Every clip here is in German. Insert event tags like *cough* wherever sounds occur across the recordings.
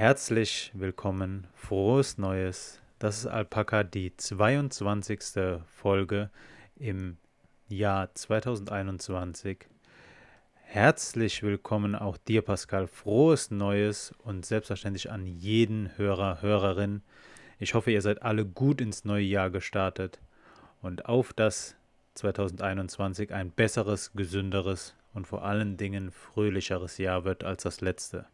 Herzlich willkommen, frohes Neues. Das ist Alpaka, die 22. Folge im Jahr 2021. Herzlich willkommen auch dir, Pascal. Frohes Neues und selbstverständlich an jeden Hörer, Hörerin. Ich hoffe, ihr seid alle gut ins neue Jahr gestartet und auf das 2021 ein besseres, gesünderes und vor allen Dingen fröhlicheres Jahr wird als das letzte.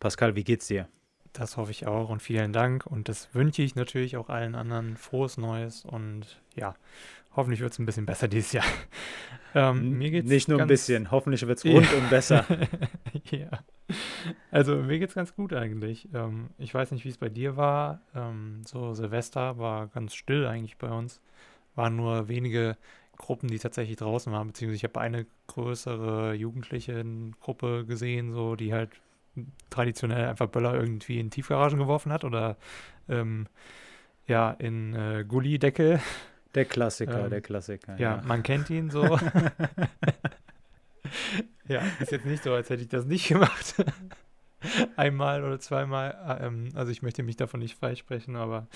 Pascal, wie geht's dir? Das hoffe ich auch und vielen Dank. Und das wünsche ich natürlich auch allen anderen frohes Neues und ja, hoffentlich wird es ein bisschen besser dieses Jahr. *laughs* Ähm, mir geht's Nicht nur ein bisschen, hoffentlich wird es rundum besser. *laughs* ja. Also mir geht es ganz gut eigentlich. Ähm, ich weiß nicht, wie es bei dir war. Ähm, so Silvester war ganz still eigentlich bei uns. Waren nur wenige Gruppen, die tatsächlich draußen waren, beziehungsweise ich habe eine größere jugendliche Gruppe gesehen, so die halt traditionell einfach Böller irgendwie in Tiefgaragen geworfen hat oder ähm, ja, in äh, Gullideckel. Der Klassiker, ähm, der Klassiker. Ja, ja, man kennt ihn so. *laughs* ja, ist jetzt nicht so, als hätte ich das nicht gemacht. *laughs* Einmal oder zweimal. Ähm, also ich möchte mich davon nicht freisprechen, aber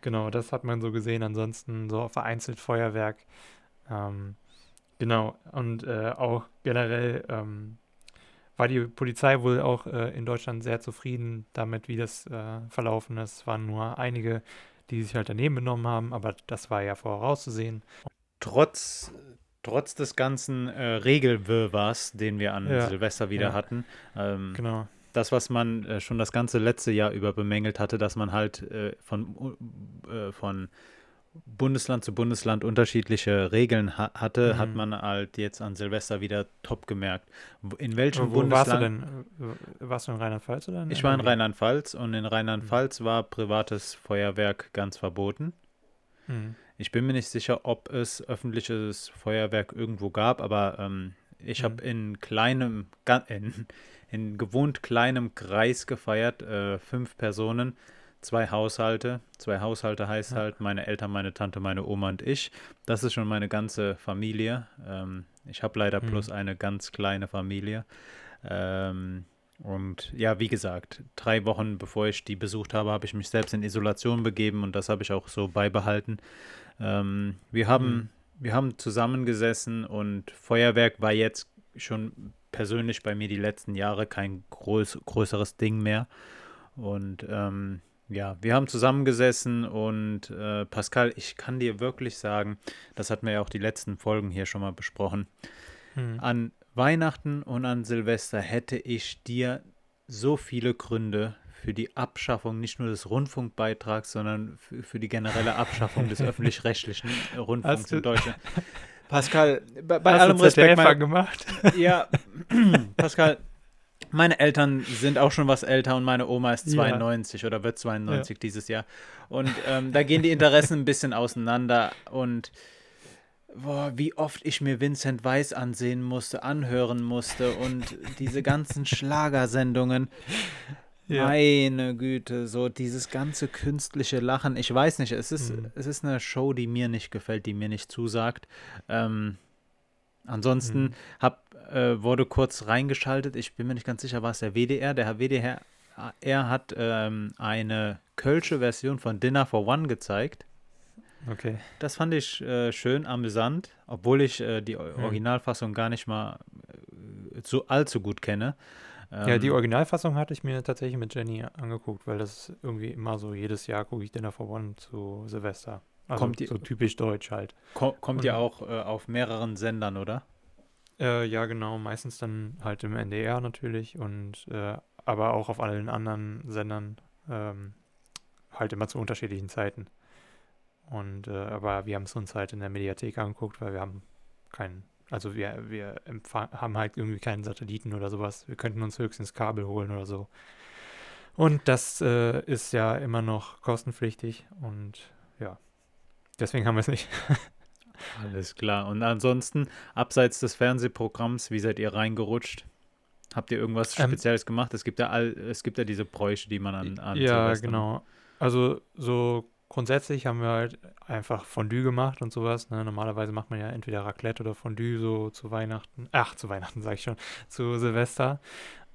genau, das hat man so gesehen. Ansonsten so vereinzelt Feuerwerk. Ähm, genau, und äh, auch generell ähm, war die Polizei wohl auch äh, in Deutschland sehr zufrieden damit, wie das äh, verlaufen ist. Es waren nur einige, die sich halt daneben benommen haben, aber das war ja vorauszusehen. Trotz, trotz des ganzen äh, Regelwirrwarrs, den wir an ja, Silvester wieder ja. hatten, ähm, genau. das, was man äh, schon das ganze letzte Jahr über bemängelt hatte, dass man halt äh, von, äh, von Bundesland zu Bundesland unterschiedliche Regeln ha hatte, mhm. hat man halt jetzt an Silvester wieder top gemerkt. In welchem Wo Bundesland. Warst du denn? Warst du in Rheinland-Pfalz oder? ich war in Rheinland-Pfalz und in Rheinland-Pfalz mhm. war privates Feuerwerk ganz verboten. Mhm. Ich bin mir nicht sicher, ob es öffentliches Feuerwerk irgendwo gab, aber ähm, ich habe mhm. in kleinem, in, in gewohnt kleinem Kreis gefeiert, äh, fünf Personen zwei Haushalte. Zwei Haushalte heißt ja. halt meine Eltern, meine Tante, meine Oma und ich. Das ist schon meine ganze Familie. Ähm, ich habe leider mhm. bloß eine ganz kleine Familie. Ähm, und ja, wie gesagt, drei Wochen bevor ich die besucht habe, habe ich mich selbst in Isolation begeben und das habe ich auch so beibehalten. Ähm, wir, haben, mhm. wir haben zusammengesessen und Feuerwerk war jetzt schon persönlich bei mir die letzten Jahre kein groß, größeres Ding mehr. Und ähm, ja, wir haben zusammengesessen und äh, Pascal, ich kann dir wirklich sagen, das hatten wir ja auch die letzten Folgen hier schon mal besprochen. Hm. An Weihnachten und an Silvester hätte ich dir so viele Gründe für die Abschaffung nicht nur des Rundfunkbeitrags, sondern für, für die generelle Abschaffung des *laughs* öffentlich-rechtlichen Rundfunks in Deutschland. *laughs* Pascal, bei, bei allem Respekt. Mein, gemacht? Ja, *laughs* Pascal, meine Eltern sind auch schon was älter und meine Oma ist 92 ja. oder wird 92 ja. dieses Jahr. Und ähm, da gehen die Interessen ein bisschen auseinander. Und boah, wie oft ich mir Vincent Weiss ansehen musste, anhören musste und diese ganzen Schlagersendungen. Ja. Meine Güte, so dieses ganze künstliche Lachen. Ich weiß nicht, es ist, mhm. es ist eine Show, die mir nicht gefällt, die mir nicht zusagt. Ähm, ansonsten mhm. hab äh, wurde kurz reingeschaltet. Ich bin mir nicht ganz sicher, war es der WDR. Der Herr WDR er hat ähm, eine kölsche Version von Dinner for One gezeigt. Okay. Das fand ich äh, schön amüsant, obwohl ich äh, die hm. Originalfassung gar nicht mal äh, so allzu gut kenne. Ähm, ja, die Originalfassung hatte ich mir tatsächlich mit Jenny angeguckt, weil das ist irgendwie immer so, jedes Jahr gucke ich Dinner for One zu Silvester. Also kommt die, so typisch deutsch halt. Kommt, kommt ja auch äh, auf mehreren Sendern, oder? Äh, ja, genau. Meistens dann halt im NDR natürlich und äh, aber auch auf allen anderen Sendern ähm, halt immer zu unterschiedlichen Zeiten. Und äh, aber wir haben es uns halt in der Mediathek angeguckt, weil wir haben keinen, also wir, wir haben halt irgendwie keinen Satelliten oder sowas. Wir könnten uns höchstens Kabel holen oder so. Und das äh, ist ja immer noch kostenpflichtig und ja, deswegen haben wir es nicht. *laughs* Alles klar. Und ansonsten, abseits des Fernsehprogramms, wie seid ihr reingerutscht? Habt ihr irgendwas ähm, Spezielles gemacht? Es gibt ja all, es gibt ja diese Bräuche, die man an, an Ja, genau. Also so grundsätzlich haben wir halt einfach Fondue gemacht und sowas. Ne? Normalerweise macht man ja entweder Raclette oder Fondue so zu Weihnachten. Ach, zu Weihnachten *laughs* sage ich schon. Zu Silvester.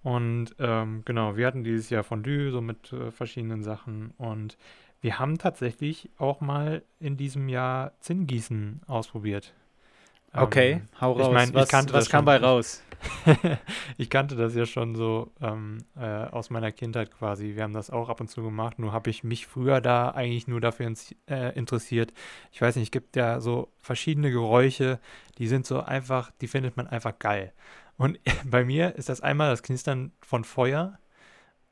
Und ähm, genau, wir hatten dieses Jahr Fondue, so mit äh, verschiedenen Sachen. Und wir haben tatsächlich auch mal in diesem Jahr Zinngießen ausprobiert. Okay, ähm, hau raus. Ich mein, was, ich kannte was kam bei raus? *laughs* ich kannte das ja schon so ähm, äh, aus meiner Kindheit quasi. Wir haben das auch ab und zu gemacht. Nur habe ich mich früher da eigentlich nur dafür ins, äh, interessiert. Ich weiß nicht, es gibt ja so verschiedene Geräusche, die sind so einfach, die findet man einfach geil. Und *laughs* bei mir ist das einmal das Knistern von Feuer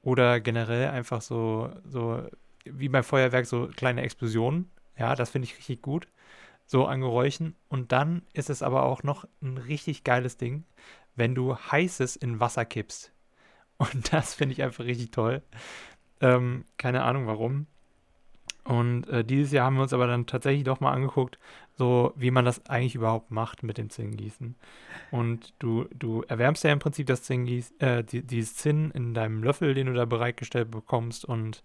oder generell einfach so, so wie beim Feuerwerk so kleine Explosionen. Ja, das finde ich richtig gut so an Geräuschen. Und dann ist es aber auch noch ein richtig geiles Ding, wenn du heißes in Wasser kippst. *laughs* Und das finde ich einfach richtig toll. Ähm, keine Ahnung warum. Und äh, dieses Jahr haben wir uns aber dann tatsächlich doch mal angeguckt, so wie man das eigentlich überhaupt macht mit dem Zinngießen. Und du, du erwärmst ja im Prinzip das Zinngieß, äh, die, dieses Zinn in deinem Löffel, den du da bereitgestellt bekommst und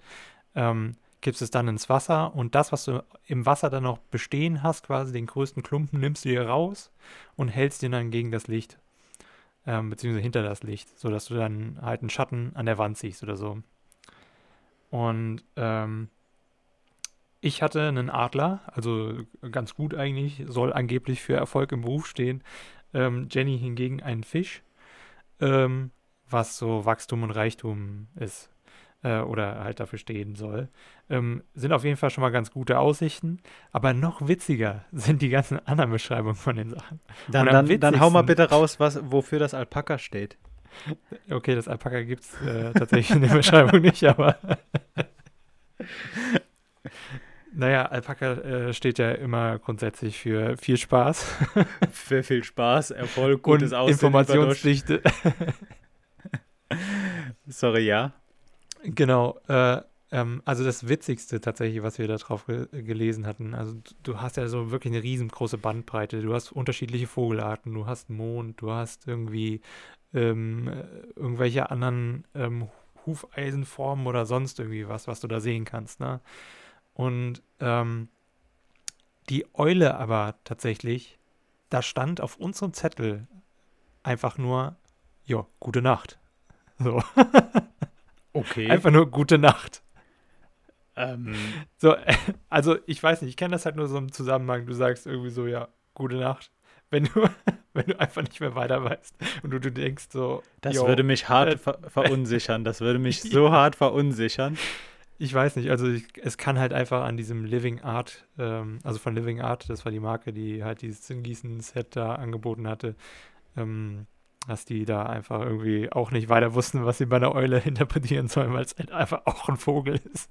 ähm, gibst es dann ins Wasser und das, was du im Wasser dann noch bestehen hast, quasi den größten Klumpen, nimmst du dir raus und hältst den dann gegen das Licht, ähm, beziehungsweise hinter das Licht, sodass du dann halt einen Schatten an der Wand siehst oder so. Und ähm, ich hatte einen Adler, also ganz gut eigentlich, soll angeblich für Erfolg im Beruf stehen. Ähm, Jenny hingegen einen Fisch, ähm, was so Wachstum und Reichtum ist äh, oder halt dafür stehen soll. Ähm, sind auf jeden Fall schon mal ganz gute Aussichten. Aber noch witziger *laughs* sind die ganzen anderen Beschreibungen von den Sachen. Dann, dann, dann hau mal bitte raus, was, wofür das Alpaka steht. *laughs* Okay, das Alpaka gibt es äh, tatsächlich in der *laughs* Beschreibung nicht, aber. Naja, Alpaka äh, steht ja immer grundsätzlich für viel Spaß. für viel Spaß, Erfolg, gutes Und Aussehen. Informationsdichte. Sorry, ja. Genau. Äh, ähm, also das Witzigste tatsächlich, was wir da drauf ge gelesen hatten. Also du hast ja so wirklich eine riesengroße Bandbreite. Du hast unterschiedliche Vogelarten, du hast Mond, du hast irgendwie ähm, irgendwelche anderen ähm, Hufeisenformen oder sonst irgendwie was, was du da sehen kannst. Ne? Und ähm, die Eule aber tatsächlich, da stand auf unserem Zettel einfach nur, ja, gute Nacht. So. *laughs* Okay. Einfach nur gute Nacht. Ähm. So, *laughs* also ich weiß nicht, ich kenne das halt nur so im Zusammenhang. Du sagst irgendwie so, ja, gute Nacht. Wenn du, *laughs* wenn du einfach nicht mehr weiter weißt und du, du denkst so. Das yo, würde mich hart äh, ver verunsichern. Das würde mich *laughs* so hart verunsichern. Ich weiß nicht, also ich, es kann halt einfach an diesem Living Art, ähm, also von Living Art, das war die Marke, die halt dieses Zinngießen-Set da angeboten hatte, ähm, dass die da einfach irgendwie auch nicht weiter wussten, was sie bei einer Eule *laughs* interpretieren sollen, weil es halt einfach auch ein Vogel ist.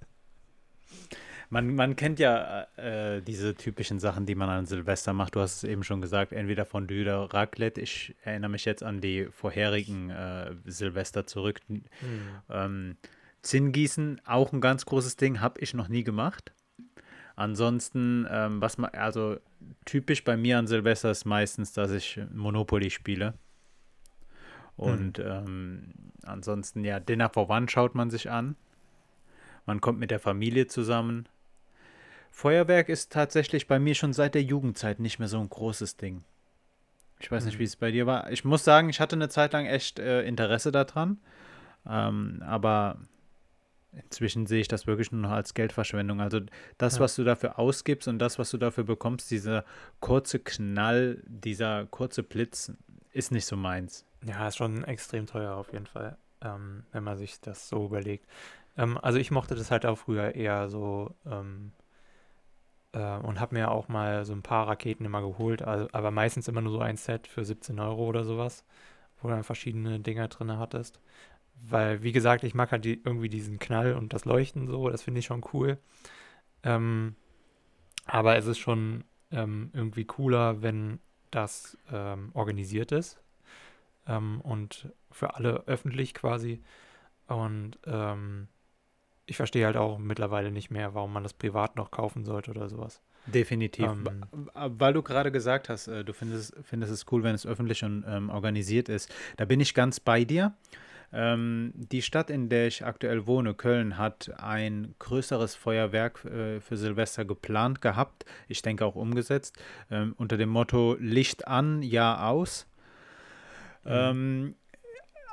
Man, man kennt ja äh, diese typischen Sachen, die man an Silvester macht. Du hast es eben schon gesagt, entweder von oder Raclette. Ich erinnere mich jetzt an die vorherigen äh, Silvester zurück. Mhm. Ähm, Zinngießen, auch ein ganz großes Ding, habe ich noch nie gemacht. Ansonsten, ähm, was man, also typisch bei mir an Silvester ist meistens, dass ich Monopoly spiele. Und mhm. ähm, ansonsten, ja, Dinner for One schaut man sich an. Man kommt mit der Familie zusammen. Feuerwerk ist tatsächlich bei mir schon seit der Jugendzeit nicht mehr so ein großes Ding. Ich weiß nicht, mhm. wie es bei dir war. Ich muss sagen, ich hatte eine Zeit lang echt äh, Interesse daran. Ähm, aber inzwischen sehe ich das wirklich nur noch als Geldverschwendung. Also das, ja. was du dafür ausgibst und das, was du dafür bekommst, dieser kurze Knall, dieser kurze Blitz, ist nicht so meins. Ja, ist schon extrem teuer auf jeden Fall, ähm, wenn man sich das so überlegt. Ähm, also ich mochte das halt auch früher eher so ähm, äh, und habe mir auch mal so ein paar Raketen immer geholt, also, aber meistens immer nur so ein Set für 17 Euro oder sowas, wo du dann verschiedene Dinger drin hattest. Weil, wie gesagt, ich mag halt die, irgendwie diesen Knall und das Leuchten so, das finde ich schon cool. Ähm, aber es ist schon ähm, irgendwie cooler, wenn das ähm, organisiert ist ähm, und für alle öffentlich quasi. Und ähm, ich verstehe halt auch mittlerweile nicht mehr, warum man das privat noch kaufen sollte oder sowas. Definitiv. Ähm, Weil du gerade gesagt hast, äh, du findest, findest es cool, wenn es öffentlich und ähm, organisiert ist. Da bin ich ganz bei dir. Ähm, die Stadt, in der ich aktuell wohne, Köln, hat ein größeres Feuerwerk äh, für Silvester geplant gehabt. Ich denke auch umgesetzt. Ähm, unter dem Motto Licht an, Jahr aus. Mhm. Ähm,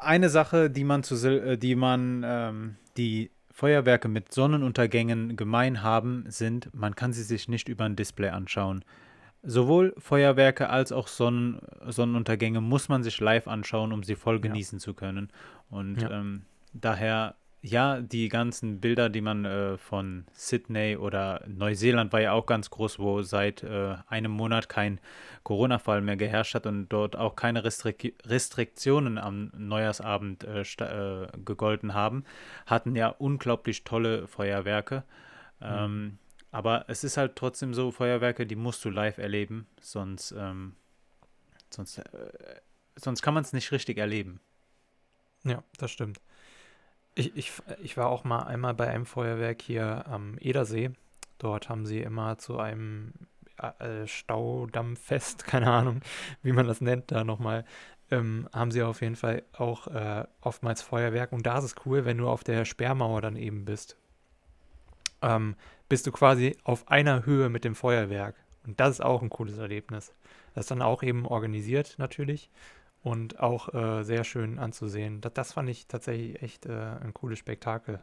eine Sache, die man zu, äh, die man, ähm, die Feuerwerke mit Sonnenuntergängen gemein haben, sind, man kann sie sich nicht über ein Display anschauen. Sowohl Feuerwerke als auch Sonnen, Sonnenuntergänge muss man sich live anschauen, um sie voll genießen ja. zu können. Und ja. ähm, daher ja, die ganzen Bilder, die man äh, von Sydney oder Neuseeland war ja auch ganz groß, wo seit äh, einem Monat kein Corona-Fall mehr geherrscht hat und dort auch keine Restrik Restriktionen am Neujahrsabend äh, äh gegolten haben, hatten ja unglaublich tolle Feuerwerke. Mhm. Ähm, aber es ist halt trotzdem so, Feuerwerke, die musst du live erleben, sonst, ähm, sonst, äh, sonst kann man es nicht richtig erleben. Ja, das stimmt. Ich, ich, ich war auch mal einmal bei einem Feuerwerk hier am Edersee. Dort haben sie immer zu einem äh, Staudammfest, *laughs* keine Ahnung, wie man das nennt, da nochmal, ähm, haben sie auf jeden Fall auch äh, oftmals Feuerwerk. Und da ist es cool, wenn du auf der Sperrmauer dann eben bist. Ähm, bist du quasi auf einer Höhe mit dem Feuerwerk. Und das ist auch ein cooles Erlebnis. Das ist dann auch eben organisiert natürlich und auch äh, sehr schön anzusehen. Das, das, fand ich tatsächlich echt äh, ein cooles Spektakel.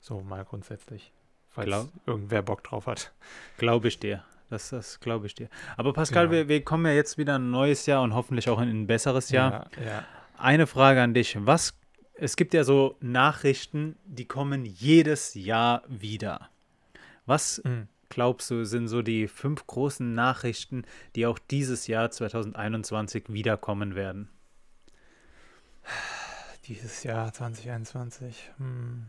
So mal grundsätzlich. Falls Glaub, irgendwer Bock drauf hat. Glaube ich dir. Das, das glaube ich dir. Aber Pascal, genau. wir, wir kommen ja jetzt wieder ein neues Jahr und hoffentlich auch in ein besseres Jahr. Ja, ja. Eine Frage an dich. Was, es gibt ja so Nachrichten, die kommen jedes Jahr wieder. Was mhm glaubst du, sind so die fünf großen Nachrichten, die auch dieses Jahr 2021 wiederkommen werden? Dieses Jahr 2021. Hm.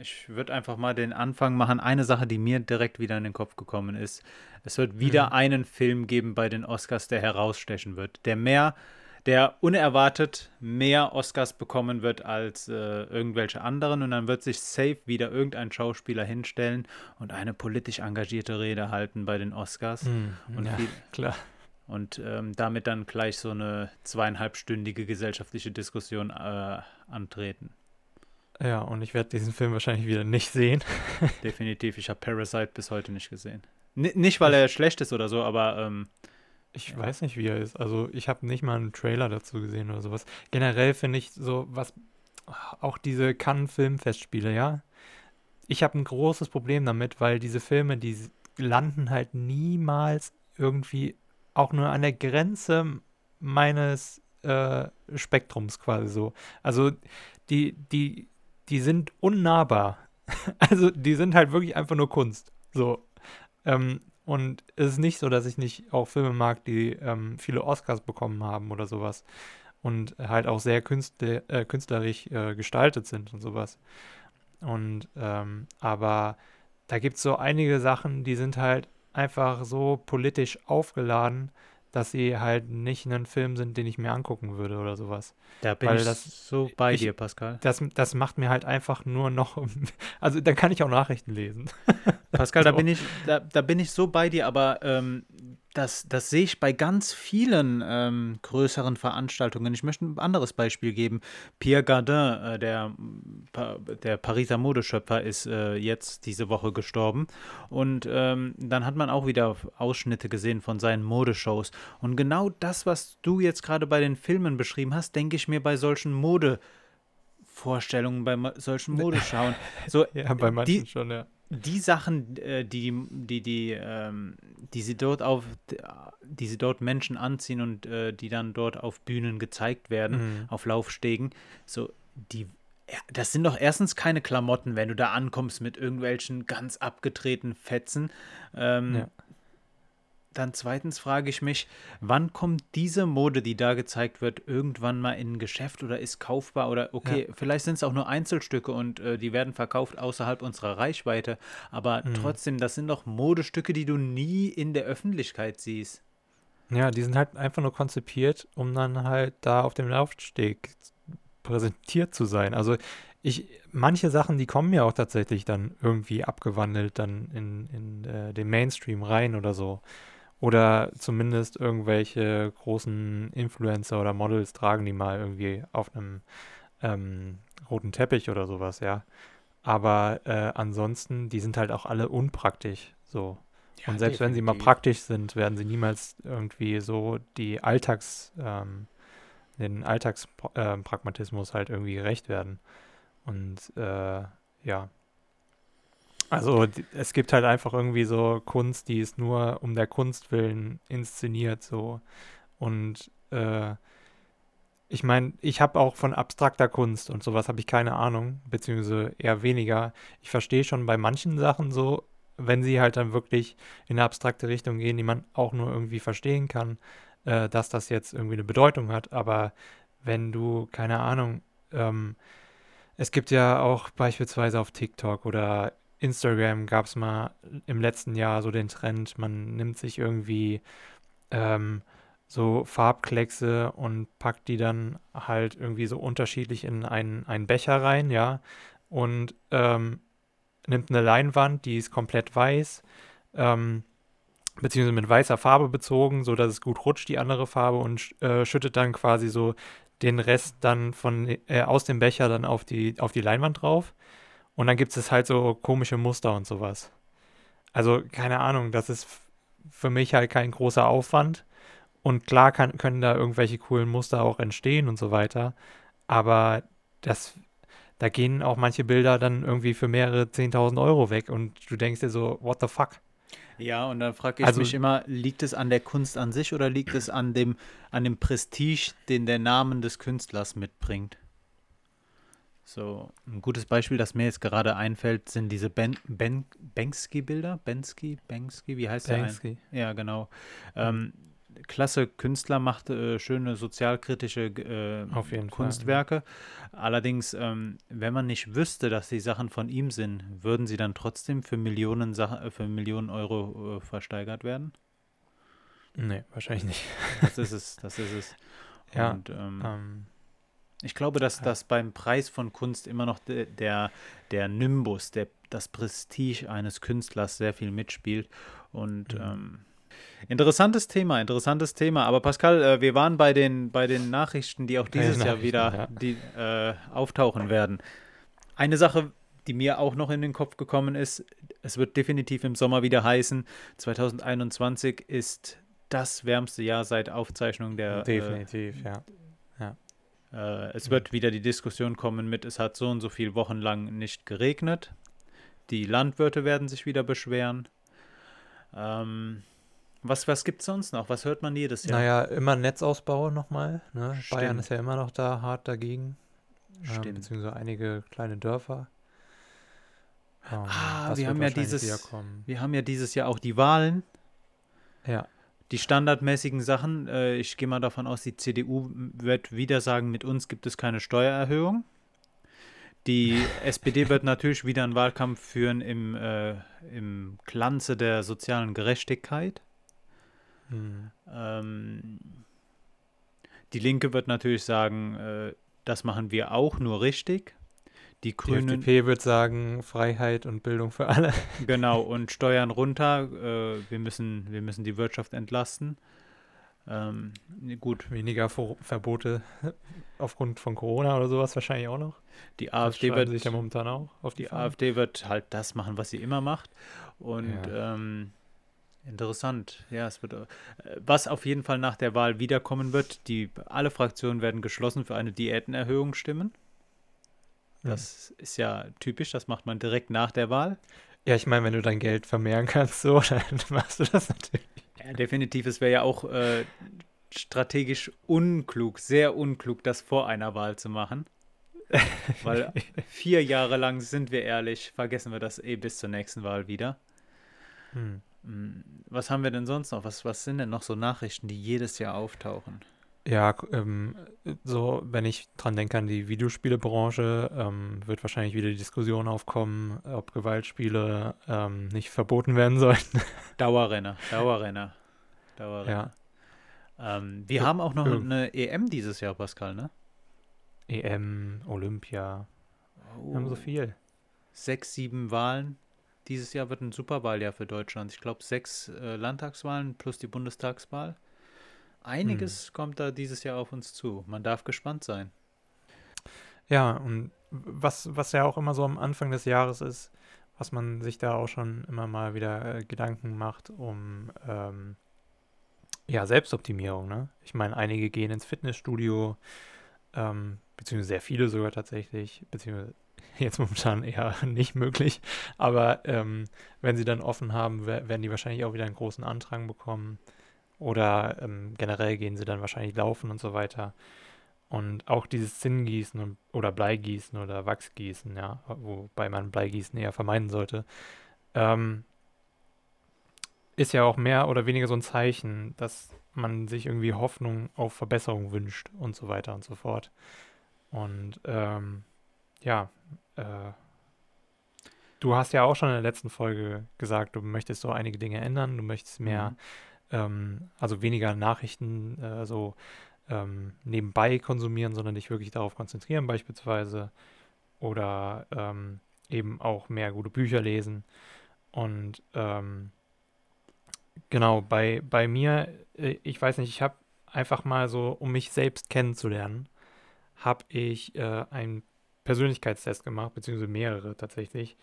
Ich würde einfach mal den Anfang machen. Eine Sache, die mir direkt wieder in den Kopf gekommen ist. Es wird wieder mhm. einen Film geben bei den Oscars, der herausstechen wird, der mehr der unerwartet mehr Oscars bekommen wird als äh, irgendwelche anderen. Und dann wird sich safe wieder irgendein Schauspieler hinstellen und eine politisch engagierte Rede halten bei den Oscars. Mhm, und ja, viel, *laughs* klar. Und ähm, damit dann gleich so eine zweieinhalbstündige gesellschaftliche Diskussion äh, antreten. Ja, und ich werde diesen Film wahrscheinlich wieder nicht sehen. *laughs* Definitiv. Ich habe Parasite bis heute nicht gesehen. N nicht, weil er schlecht ist oder so, aber ähm, ich ja. weiß nicht, wie er ist. Also ich habe nicht mal einen Trailer dazu gesehen oder sowas. Generell finde ich so, was auch diese Cannes Filmfestspiele, ja. Ich habe ein großes Problem damit, weil diese Filme, die landen halt niemals irgendwie auch nur an der Grenze meines äh, Spektrums quasi so. Also die, die, die sind unnahbar. *laughs* also die sind halt wirklich einfach nur Kunst. So. Ähm, und es ist nicht so, dass ich nicht auch Filme mag, die ähm, viele Oscars bekommen haben oder sowas. Und halt auch sehr künstler, äh, künstlerisch äh, gestaltet sind und sowas. Und ähm, aber da gibt es so einige Sachen, die sind halt einfach so politisch aufgeladen, dass sie halt nicht ein Film sind, den ich mir angucken würde oder sowas. Da bin Weil ich das, so bei ich, dir, Pascal. Das, das macht mir halt einfach nur noch, *laughs* also dann kann ich auch Nachrichten lesen. Pascal, so. da bin ich, da, da bin ich so bei dir, aber ähm, das, das sehe ich bei ganz vielen ähm, größeren Veranstaltungen. Ich möchte ein anderes Beispiel geben. Pierre Gardin, äh, der, der Pariser Modeschöpfer, ist äh, jetzt diese Woche gestorben. Und ähm, dann hat man auch wieder Ausschnitte gesehen von seinen Modeshows. Und genau das, was du jetzt gerade bei den Filmen beschrieben hast, denke ich mir bei solchen Modevorstellungen, bei solchen Modeschauen. *laughs* So, ja, bei manchen die, schon, ja die Sachen, äh, die, die, die, ähm, die sie dort auf, die sie dort Menschen anziehen und äh, die dann dort auf Bühnen gezeigt werden, mhm. auf Laufstegen, so, die, das sind doch erstens keine Klamotten, wenn du da ankommst mit irgendwelchen ganz abgedrehten Fetzen. Ähm, ja dann zweitens frage ich mich, wann kommt diese Mode, die da gezeigt wird, irgendwann mal in ein Geschäft oder ist kaufbar oder okay, ja. vielleicht sind es auch nur Einzelstücke und äh, die werden verkauft außerhalb unserer Reichweite, aber mhm. trotzdem, das sind doch Modestücke, die du nie in der Öffentlichkeit siehst. Ja, die sind halt einfach nur konzipiert, um dann halt da auf dem Laufsteg präsentiert zu sein. Also ich, manche Sachen, die kommen ja auch tatsächlich dann irgendwie abgewandelt dann in, in äh, den Mainstream rein oder so. Oder zumindest irgendwelche großen Influencer oder Models tragen die mal irgendwie auf einem ähm, roten Teppich oder sowas, ja. Aber äh, ansonsten, die sind halt auch alle unpraktisch, so. Ja, Und selbst definitiv. wenn sie mal praktisch sind, werden sie niemals irgendwie so die Alltagsmode den Alltagspragmatismus äh, halt irgendwie gerecht werden. Und äh, ja. Also es gibt halt einfach irgendwie so Kunst, die ist nur um der Kunst willen inszeniert so. Und äh, ich meine, ich habe auch von abstrakter Kunst und sowas habe ich keine Ahnung, beziehungsweise eher weniger. Ich verstehe schon bei manchen Sachen so, wenn sie halt dann wirklich in eine abstrakte Richtung gehen, die man auch nur irgendwie verstehen kann, äh, dass das jetzt irgendwie eine Bedeutung hat. Aber wenn du, keine Ahnung, ähm, es gibt ja auch beispielsweise auf TikTok oder Instagram gab es mal im letzten Jahr so den Trend, man nimmt sich irgendwie ähm, so Farbkleckse und packt die dann halt irgendwie so unterschiedlich in einen, einen Becher rein, ja. Und ähm, nimmt eine Leinwand, die ist komplett weiß, ähm, beziehungsweise mit weißer Farbe bezogen, so dass es gut rutscht, die andere Farbe, und äh, schüttet dann quasi so den Rest dann von äh, aus dem Becher dann auf die, auf die Leinwand drauf. Und dann gibt es halt so komische Muster und sowas. Also, keine Ahnung, das ist für mich halt kein großer Aufwand. Und klar kann, können da irgendwelche coolen Muster auch entstehen und so weiter. Aber das, da gehen auch manche Bilder dann irgendwie für mehrere 10.000 Euro weg und du denkst dir so, what the fuck? Ja, und dann frage ich also, mich immer, liegt es an der Kunst an sich oder liegt es an dem, an dem Prestige, den der Name des Künstlers mitbringt? So, ein gutes Beispiel, das mir jetzt gerade einfällt, sind diese ben, ben, Banksy-Bilder. Banksy, Banksy, wie heißt Banksy. der? Ja, genau. Ähm, klasse Künstler, macht äh, schöne sozialkritische äh, Kunstwerke. Fall, Allerdings, ähm, wenn man nicht wüsste, dass die Sachen von ihm sind, würden sie dann trotzdem für Millionen, Sachen, äh, für Millionen Euro äh, versteigert werden? Nee, wahrscheinlich nicht. Das ist es, *laughs* das ist es. ja, Und, ähm, ähm, ich glaube, dass das beim Preis von Kunst immer noch de, der, der Nimbus, der, das Prestige eines Künstlers sehr viel mitspielt. Und mhm. ähm, Interessantes Thema, interessantes Thema. Aber Pascal, äh, wir waren bei den, bei den Nachrichten, die auch dieses Jahr wieder ja. die, äh, auftauchen werden. Eine Sache, die mir auch noch in den Kopf gekommen ist, es wird definitiv im Sommer wieder heißen, 2021 ist das wärmste Jahr seit Aufzeichnung der. Äh, definitiv, äh, ja. Äh, es wird wieder die Diskussion kommen mit, es hat so und so viele Wochen lang nicht geregnet. Die Landwirte werden sich wieder beschweren. Ähm, was, was gibt es sonst noch? Was hört man jedes Jahr? Naja, immer Netzausbau nochmal. Ne? Bayern ist ja immer noch da hart dagegen. Ähm, Stimmt. Ähm, beziehungsweise einige kleine Dörfer. Ähm, ah, wir haben ja dieses, wir haben ja dieses Jahr auch die Wahlen. Ja. Die standardmäßigen Sachen. Äh, ich gehe mal davon aus, die CDU wird wieder sagen, mit uns gibt es keine Steuererhöhung. Die *laughs* SPD wird natürlich wieder einen Wahlkampf führen im, äh, im Glanze der sozialen Gerechtigkeit. Mhm. Ähm, die Linke wird natürlich sagen, äh, das machen wir auch nur richtig. Die Grünen. Die FDP wird sagen, Freiheit und Bildung für alle. *laughs* Genau, und Steuern runter. Äh, wir, müssen, wir müssen die Wirtschaft entlasten. Ähm, gut. Weniger Verbote *laughs* aufgrund von Corona oder sowas wahrscheinlich auch noch. Die AfD wird sich ja momentan auch auf die, die AfD wird halt das machen, was sie immer macht. Und ja. ähm, Interessant, ja, es wird, äh, was auf jeden Fall nach der Wahl wiederkommen wird, die, alle Fraktionen werden geschlossen für eine Diätenerhöhung stimmen. Das mhm. ist ja typisch, das macht man direkt nach der Wahl. Ja, ich meine, wenn du dein Geld vermehren kannst, so, *laughs* dann machst du das natürlich. Ja, definitiv, es wäre ja auch äh, strategisch unklug, sehr unklug, das vor einer Wahl zu machen. *laughs* Weil vier Jahre lang, sind wir ehrlich, vergessen wir das eh bis zur nächsten Wahl wieder. Hm. Hm, was haben wir denn sonst noch? Was, was sind denn noch so Nachrichten, die jedes Jahr auftauchen? Ja, ähm, so, wenn ich dran denke an die Videospielebranche, ähm, wird wahrscheinlich wieder die Diskussion aufkommen, ob Gewaltspiele ähm, nicht verboten werden sollten. *laughs* Dauerrenner, Dauerrenner, Dauerrenner. Ja. Ähm, wir haben auch noch eine EM dieses Jahr, Pascal, ne? EM, Olympia. Oh. Wir haben so viel. Sechs, sieben Wahlen dieses Jahr wird ein Superwahljahr für Deutschland. Ich glaube, sechs äh, Landtagswahlen plus die Bundestagswahl. Einiges hm. kommt da dieses Jahr auf uns zu. Man darf gespannt sein. Ja, und was, was ja auch immer so am Anfang des Jahres ist, was man sich da auch schon immer mal wieder äh, Gedanken macht, um ähm, ja, Selbstoptimierung, ne? Ich meine, einige gehen ins Fitnessstudio, ähm, beziehungsweise sehr viele sogar tatsächlich, beziehungsweise *laughs* jetzt momentan eher *laughs* nicht möglich. Aber ähm, wenn sie dann offen haben, werden die wahrscheinlich auch wieder einen großen Andrang bekommen. Oder ähm, generell gehen sie dann wahrscheinlich laufen und so weiter. Und auch dieses Zinngießen oder Bleigießen oder Wachsgießen, ja, wobei man Bleigießen eher vermeiden sollte, ähm, ist ja auch mehr oder weniger so ein Zeichen, dass man sich irgendwie Hoffnung auf Verbesserung wünscht und so weiter und so fort. Und ähm, ja, äh, du hast ja auch schon in der letzten Folge gesagt, du möchtest so einige Dinge ändern, du möchtest mehr, mhm. Ähm, also weniger Nachrichten äh, so ähm, nebenbei konsumieren, sondern dich wirklich darauf konzentrieren beispielsweise oder ähm, eben auch mehr gute Bücher lesen. Und ähm, genau, bei, bei mir, äh, ich weiß nicht, ich habe einfach mal so, um mich selbst kennenzulernen, habe ich äh, ein Persönlichkeitstest gemacht, beziehungsweise mehrere tatsächlich.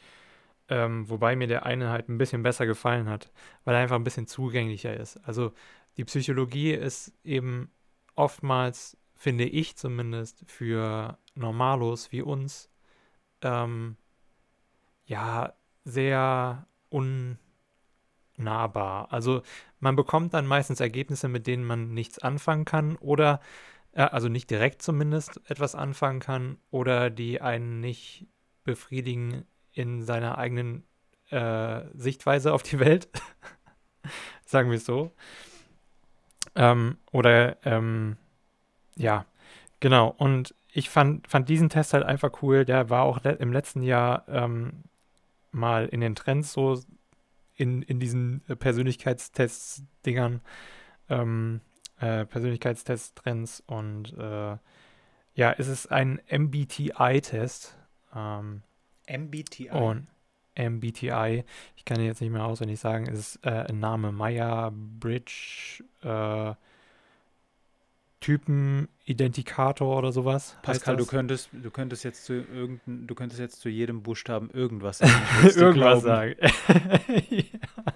Ähm, wobei mir der eine halt ein bisschen besser gefallen hat, weil er einfach ein bisschen zugänglicher ist. Also die Psychologie ist eben oftmals, finde ich zumindest, für Normalos wie uns, ähm, ja, sehr unnahbar. Also man bekommt dann meistens Ergebnisse, mit denen man nichts anfangen kann oder also nicht direkt zumindest etwas anfangen kann oder die einen nicht befriedigen in seiner eigenen äh, Sichtweise auf die Welt. *laughs* Sagen wir es so. Ähm, oder ähm, ja, genau. Und ich fand, fand diesen Test halt einfach cool. Der war auch le im letzten Jahr ähm, mal in den Trends so in, in diesen Persönlichkeitstests-Dingern. Ähm, äh, Persönlichkeitstest-Trends und äh, ja, es ist ein MBTI-Test. Ähm, MBTI? Und MBTI, ich kann jetzt nicht mehr auswendig sagen, ist äh, ein Name Maya Bridge äh, Typen-Identikator oder sowas. Pascal, du könntest, du könntest jetzt zu irgendein, du könntest jetzt zu jedem Buchstaben irgendwas *laughs* sagen. irgendwas *laughs* sagen. ja.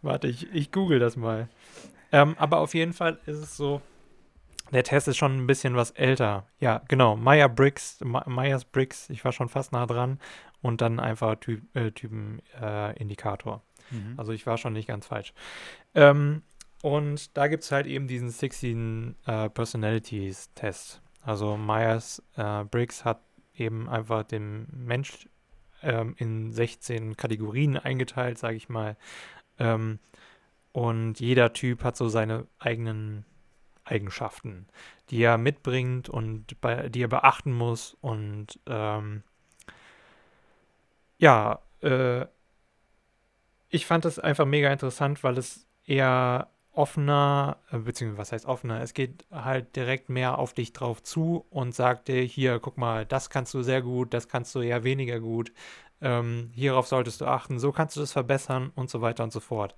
Warte, ich, ich google das mal. Ähm, aber auf jeden Fall ist es so, der Test ist schon ein bisschen was älter. Ja, genau. Meyer Briggs, Myers Briggs, ich war schon fast nah dran. Und dann einfach typ, äh, Typen-Indikator. Äh, mhm. Also ich war schon nicht ganz falsch. Ähm, und da gibt es halt eben diesen 16 äh, Personalities-Test. Also Myers äh, Briggs hat eben einfach den Mensch ähm, in 16 Kategorien eingeteilt, sage ich mal. Ähm, und jeder Typ hat so seine eigenen Eigenschaften, die er mitbringt und bei, die er beachten muss. Und ähm, ja, äh, ich fand das einfach mega interessant, weil es eher offener, äh, beziehungsweise was heißt offener, es geht halt direkt mehr auf dich drauf zu und sagt dir, hier, guck mal, das kannst du sehr gut, das kannst du eher weniger gut, ähm, hierauf solltest du achten, so kannst du das verbessern und so weiter und so fort.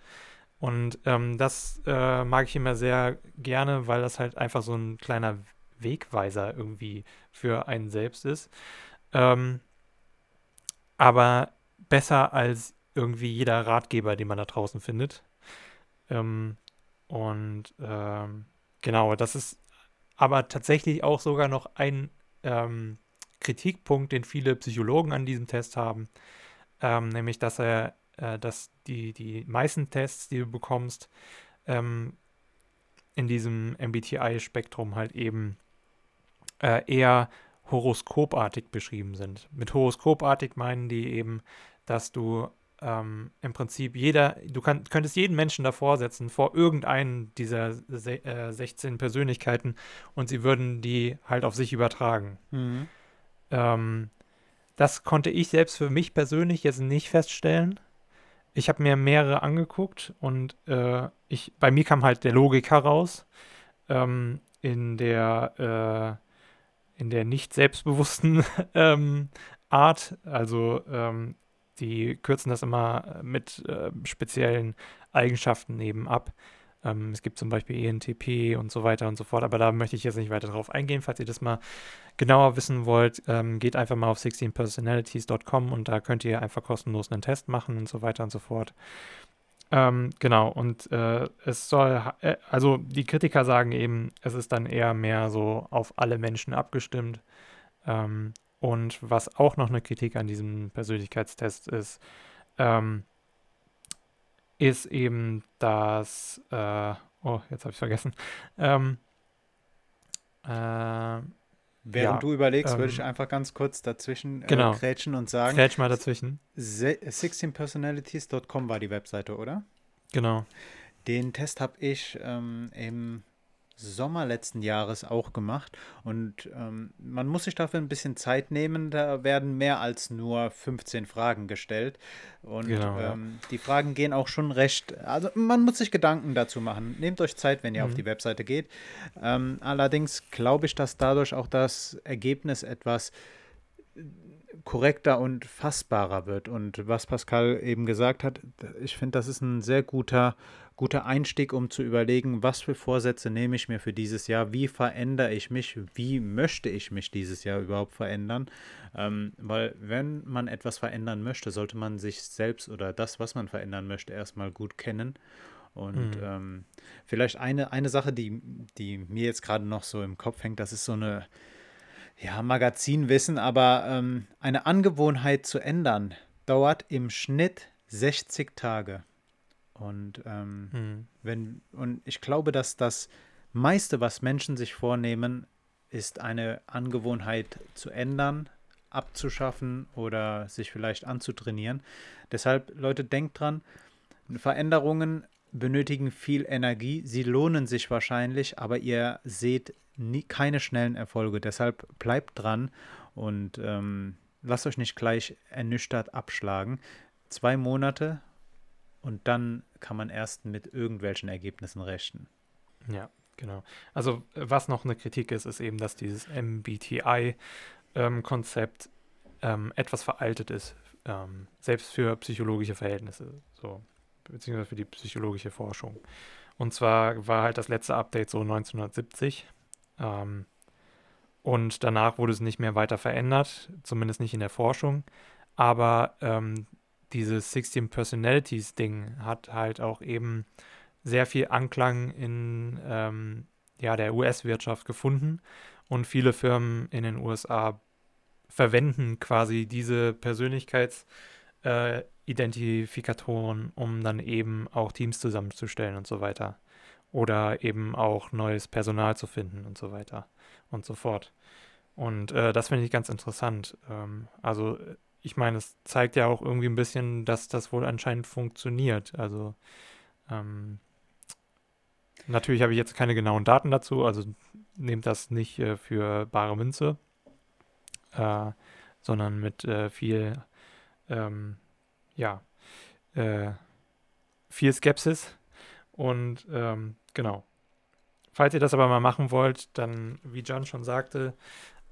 Und ähm, das äh, mag ich immer sehr gerne, weil das halt einfach so ein kleiner Wegweiser irgendwie für einen selbst ist. Ähm, aber besser als irgendwie jeder Ratgeber, den man da draußen findet. Ähm, und ähm, genau, das ist aber tatsächlich auch sogar noch ein ähm, Kritikpunkt, den viele Psychologen an diesem Test haben, ähm, nämlich dass er äh, dass die, die meisten Tests, die du bekommst, ähm, in diesem MBTI-Spektrum halt eben äh, eher horoskopartig beschrieben sind. Mit horoskopartig meinen die eben, dass du ähm, im Prinzip jeder, du kann, könntest jeden Menschen davor setzen, vor irgendeinen dieser se äh, 16 Persönlichkeiten und sie würden die halt auf sich übertragen. Mhm. Ähm, das konnte ich selbst für mich persönlich jetzt nicht feststellen. Ich habe mir mehrere angeguckt und äh, ich, bei mir kam halt der Logik heraus. Ähm, in der, äh, in der nicht selbstbewussten *laughs* ähm, Art. Also ähm, die kürzen das immer mit äh, speziellen Eigenschaften eben ab. Ähm, es gibt zum Beispiel ENTP und so weiter und so fort, aber da möchte ich jetzt nicht weiter drauf eingehen. Falls ihr das mal genauer wissen wollt, ähm, geht einfach mal auf 16personalities.com und da könnt ihr einfach kostenlos einen Test machen und so weiter und so fort. Ähm, genau, und äh, es soll, äh, also die Kritiker sagen eben, es ist dann eher mehr so auf alle Menschen abgestimmt. Ähm, und was auch noch eine Kritik an diesem Persönlichkeitstest ist, ähm, ist eben, dass, äh, oh, jetzt habe ich vergessen, ähm, äh, Während ja, du überlegst, ähm, würde ich ähm, einfach ganz kurz dazwischen äh, genau. grätschen und sagen. Grätsch mal dazwischen. 16personalities.com war die Webseite, oder? Genau. Den Test habe ich ähm, im Sommer letzten Jahres auch gemacht. Und ähm, man muss sich dafür ein bisschen Zeit nehmen. Da werden mehr als nur 15 Fragen gestellt. Und genau, ähm, ja. die Fragen gehen auch schon recht. Also man muss sich Gedanken dazu machen. Nehmt euch Zeit, wenn ihr mhm. auf die Webseite geht. Ähm, allerdings glaube ich, dass dadurch auch das Ergebnis etwas korrekter und fassbarer wird. Und was Pascal eben gesagt hat, ich finde, das ist ein sehr guter guter Einstieg, um zu überlegen, was für Vorsätze nehme ich mir für dieses Jahr, wie verändere ich mich, wie möchte ich mich dieses Jahr überhaupt verändern. Ähm, weil wenn man etwas verändern möchte, sollte man sich selbst oder das, was man verändern möchte, erstmal gut kennen. Und mhm. ähm, vielleicht eine, eine Sache, die, die mir jetzt gerade noch so im Kopf hängt, das ist so eine, ja, Magazinwissen, aber ähm, eine Angewohnheit zu ändern, dauert im Schnitt 60 Tage. Und ähm, hm. wenn, und ich glaube, dass das meiste, was Menschen sich vornehmen, ist eine Angewohnheit zu ändern, abzuschaffen oder sich vielleicht anzutrainieren. Deshalb, Leute, denkt dran, Veränderungen benötigen viel Energie, sie lohnen sich wahrscheinlich, aber ihr seht nie, keine schnellen Erfolge. Deshalb bleibt dran und ähm, lasst euch nicht gleich ernüchtert abschlagen. Zwei Monate und dann kann man erst mit irgendwelchen Ergebnissen rechnen. Ja, genau. Also was noch eine Kritik ist, ist eben, dass dieses MBTI-Konzept ähm, ähm, etwas veraltet ist, ähm, selbst für psychologische Verhältnisse, so beziehungsweise für die psychologische Forschung. Und zwar war halt das letzte Update so 1970. Ähm, und danach wurde es nicht mehr weiter verändert, zumindest nicht in der Forschung. Aber ähm, dieses 16 Personalities Ding hat halt auch eben sehr viel Anklang in ähm, ja, der US-Wirtschaft gefunden und viele Firmen in den USA verwenden quasi diese Persönlichkeitsidentifikatoren, äh, um dann eben auch Teams zusammenzustellen und so weiter. Oder eben auch neues Personal zu finden und so weiter und so fort. Und äh, das finde ich ganz interessant. Ähm, also ich meine, es zeigt ja auch irgendwie ein bisschen, dass das wohl anscheinend funktioniert. Also ähm, natürlich habe ich jetzt keine genauen Daten dazu, also nehmt das nicht äh, für bare Münze, äh, sondern mit äh, viel, ähm, ja, äh, viel Skepsis. Und ähm, genau. Falls ihr das aber mal machen wollt, dann, wie John schon sagte,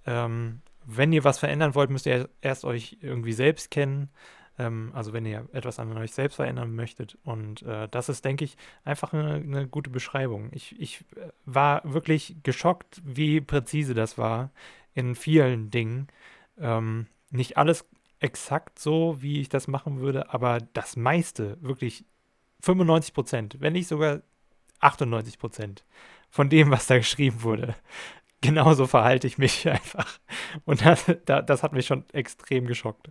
ähm, wenn ihr was verändern wollt, müsst ihr erst euch irgendwie selbst kennen. Ähm, also wenn ihr etwas an euch selbst verändern möchtet. Und äh, das ist, denke ich, einfach eine, eine gute Beschreibung. Ich, ich äh, war wirklich geschockt, wie präzise das war in vielen Dingen. Ähm, nicht alles exakt so, wie ich das machen würde, aber das meiste, wirklich 95 Prozent, wenn nicht sogar 98 Prozent von dem, was da geschrieben wurde, genauso verhalte ich mich *laughs* einfach. Und das, das hat mich schon extrem geschockt.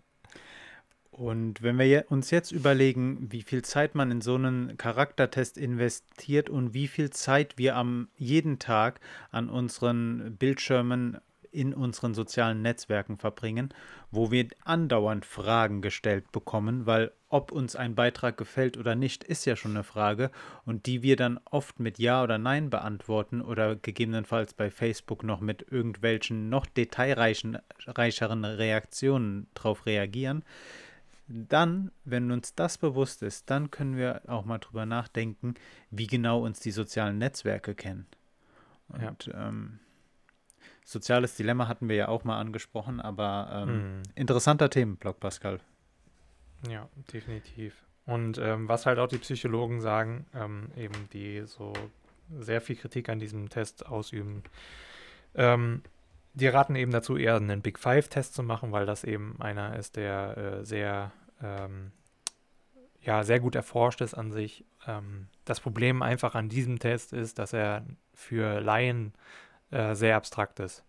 Und wenn wir uns jetzt überlegen, wie viel Zeit man in so einen Charaktertest investiert und wie viel Zeit wir am jeden Tag an unseren Bildschirmen in unseren sozialen Netzwerken verbringen, wo wir andauernd Fragen gestellt bekommen, weil ob uns ein Beitrag gefällt oder nicht, ist ja schon eine Frage und die wir dann oft mit Ja oder Nein beantworten oder gegebenenfalls bei Facebook noch mit irgendwelchen noch detailreicheren Reaktionen drauf reagieren. Dann, wenn uns das bewusst ist, dann können wir auch mal drüber nachdenken, wie genau uns die sozialen Netzwerke kennen. Und ja. ähm, Soziales Dilemma hatten wir ja auch mal angesprochen, aber ähm, hm. interessanter Themenblock, Pascal. Ja, definitiv. Und ähm, was halt auch die Psychologen sagen, ähm, eben die so sehr viel Kritik an diesem Test ausüben, ähm, die raten eben dazu, eher einen Big Five-Test zu machen, weil das eben einer ist, der äh, sehr, ähm, ja sehr gut erforscht ist an sich. Ähm, das Problem einfach an diesem Test ist, dass er für Laien äh, sehr abstrakt ist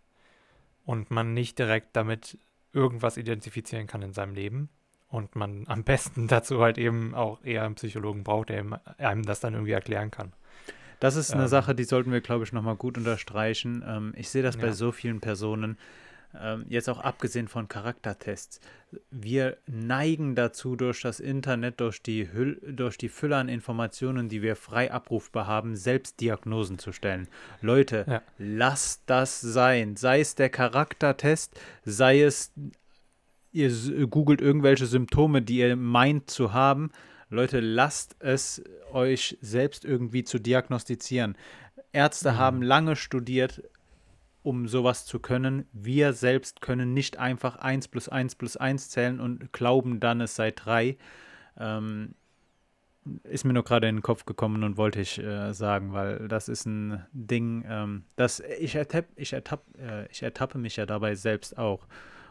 und man nicht direkt damit irgendwas identifizieren kann in seinem Leben und man am *laughs* besten dazu halt eben auch eher einen Psychologen braucht, der einem das dann irgendwie erklären kann. Das ist eine ähm, Sache, die sollten wir, glaube ich, nochmal gut unterstreichen. Ähm, ich sehe das ja. bei so vielen Personen, jetzt auch abgesehen von Charaktertests. Wir neigen dazu, durch das Internet, durch die, Hüll, durch die Fülle an Informationen, die wir frei abrufbar haben, selbst Diagnosen zu stellen. Leute, ja. lasst das sein. Sei es der Charaktertest, sei es, ihr googelt irgendwelche Symptome, die ihr meint zu haben Leute, lasst es euch selbst irgendwie zu diagnostizieren. Ärzte mhm. haben lange studiert, um sowas zu können. Wir selbst können nicht einfach 1 plus 1 plus 1 zählen und glauben dann, es sei 3. Ähm, ist mir nur gerade in den Kopf gekommen und wollte ich äh, sagen, weil das ist ein Ding, ähm, das ich, ertapp, ich, ertapp, äh, ich ertappe mich ja dabei selbst auch.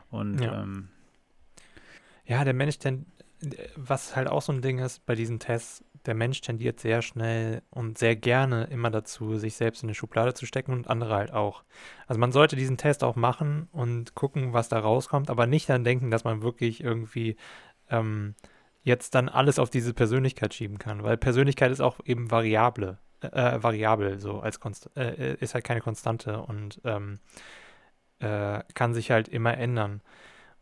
Und ja, ähm, ja der Mensch, der, was halt auch so ein Ding ist bei diesen Tests, der Mensch tendiert sehr schnell und sehr gerne immer dazu, sich selbst in eine Schublade zu stecken und andere halt auch. Also man sollte diesen Test auch machen und gucken, was da rauskommt, aber nicht dann denken, dass man wirklich irgendwie ähm, jetzt dann alles auf diese Persönlichkeit schieben kann, weil Persönlichkeit ist auch eben variable, äh, variabel, so als Konst äh, ist halt keine Konstante und ähm, äh, kann sich halt immer ändern.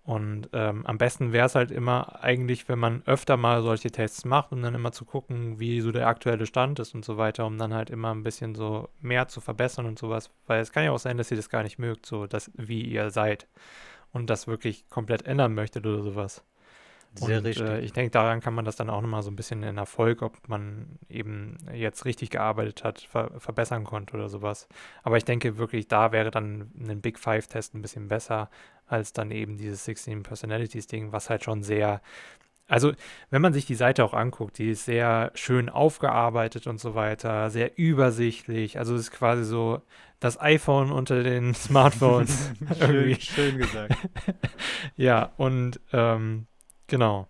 Und ähm, am besten wäre es halt immer eigentlich, wenn man öfter mal solche Tests macht, um dann immer zu gucken, wie so der aktuelle Stand ist und so weiter, um dann halt immer ein bisschen so mehr zu verbessern und sowas. Weil es kann ja auch sein, dass ihr das gar nicht mögt, so dass, wie ihr seid und das wirklich komplett ändern möchtet oder sowas. Sehr und, richtig. Äh, ich denke, daran kann man das dann auch nochmal so ein bisschen in Erfolg, ob man eben jetzt richtig gearbeitet hat, ver verbessern konnte oder sowas. Aber ich denke wirklich, da wäre dann ein Big Five-Test ein bisschen besser als dann eben dieses 16 Personalities-Ding, was halt schon sehr. Also, wenn man sich die Seite auch anguckt, die ist sehr schön aufgearbeitet und so weiter, sehr übersichtlich. Also, es ist quasi so das iPhone unter den *laughs* Smartphones. *laughs* schön, schön gesagt. *laughs* ja, und ähm, Genau.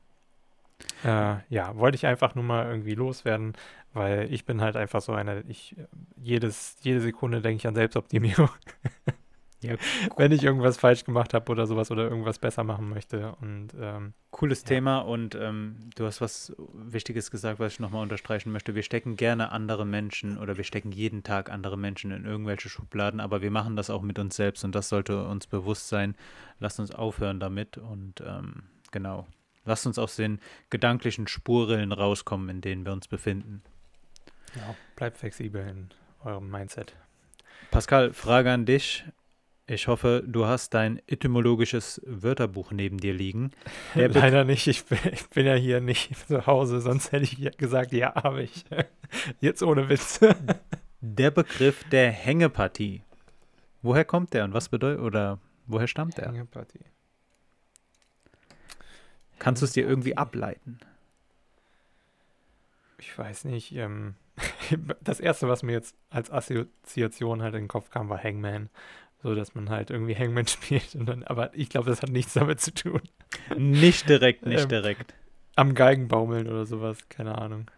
Äh, ja, wollte ich einfach nur mal irgendwie loswerden, weil ich bin halt einfach so einer, ich jedes, jede Sekunde denke ich an Selbstoptimierung. *laughs* Ja, Wenn ich irgendwas falsch gemacht habe oder sowas oder irgendwas besser machen möchte. Und ähm, cooles ja. Thema und ähm, du hast was Wichtiges gesagt, was ich nochmal unterstreichen möchte. Wir stecken gerne andere Menschen oder wir stecken jeden Tag andere Menschen in irgendwelche Schubladen, aber wir machen das auch mit uns selbst und das sollte uns bewusst sein. Lasst uns aufhören damit und ähm, genau, Lasst uns aus den gedanklichen Spurrillen rauskommen, in denen wir uns befinden. Ja, bleibt flexibel in eurem Mindset. Pascal, Frage an dich. Ich hoffe, du hast dein etymologisches Wörterbuch neben dir liegen. *laughs* Leider nicht. Ich bin, ich bin, ja hier nicht *laughs* zu Hause, sonst hätte ich gesagt, ja, habe ich. *laughs* Jetzt ohne Witz. Der Begriff der Hängepartie. Woher kommt der und was bedeutet oder woher stammt der? Hängepartie. Kannst du es dir irgendwie ableiten? Ich weiß nicht. Ähm, *laughs* das erste, was mir jetzt als Assoziation halt in den Kopf kam, war Hangman. So, dass man halt irgendwie Hangman *laughs* spielt. Dann, aber ich glaube, das hat nichts damit zu tun. Nicht direkt, nicht ähm, direkt. Am Geigenbaumeln oder sowas, keine Ahnung.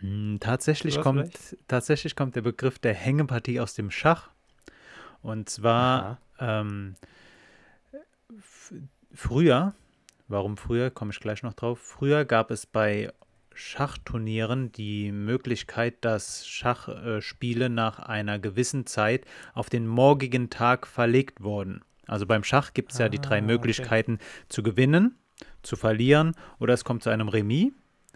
Hm, tatsächlich, kommt, tatsächlich kommt der Begriff der Hängepartie aus dem Schach. Und zwar ähm, früher Warum früher, komme ich gleich noch drauf. Früher gab es bei Schachturnieren die Möglichkeit, dass Schachspiele nach einer gewissen Zeit auf den morgigen Tag verlegt wurden. Also beim Schach gibt es ah, ja die drei ah, Möglichkeiten okay. zu gewinnen, zu verlieren oder es kommt zu einem Remis.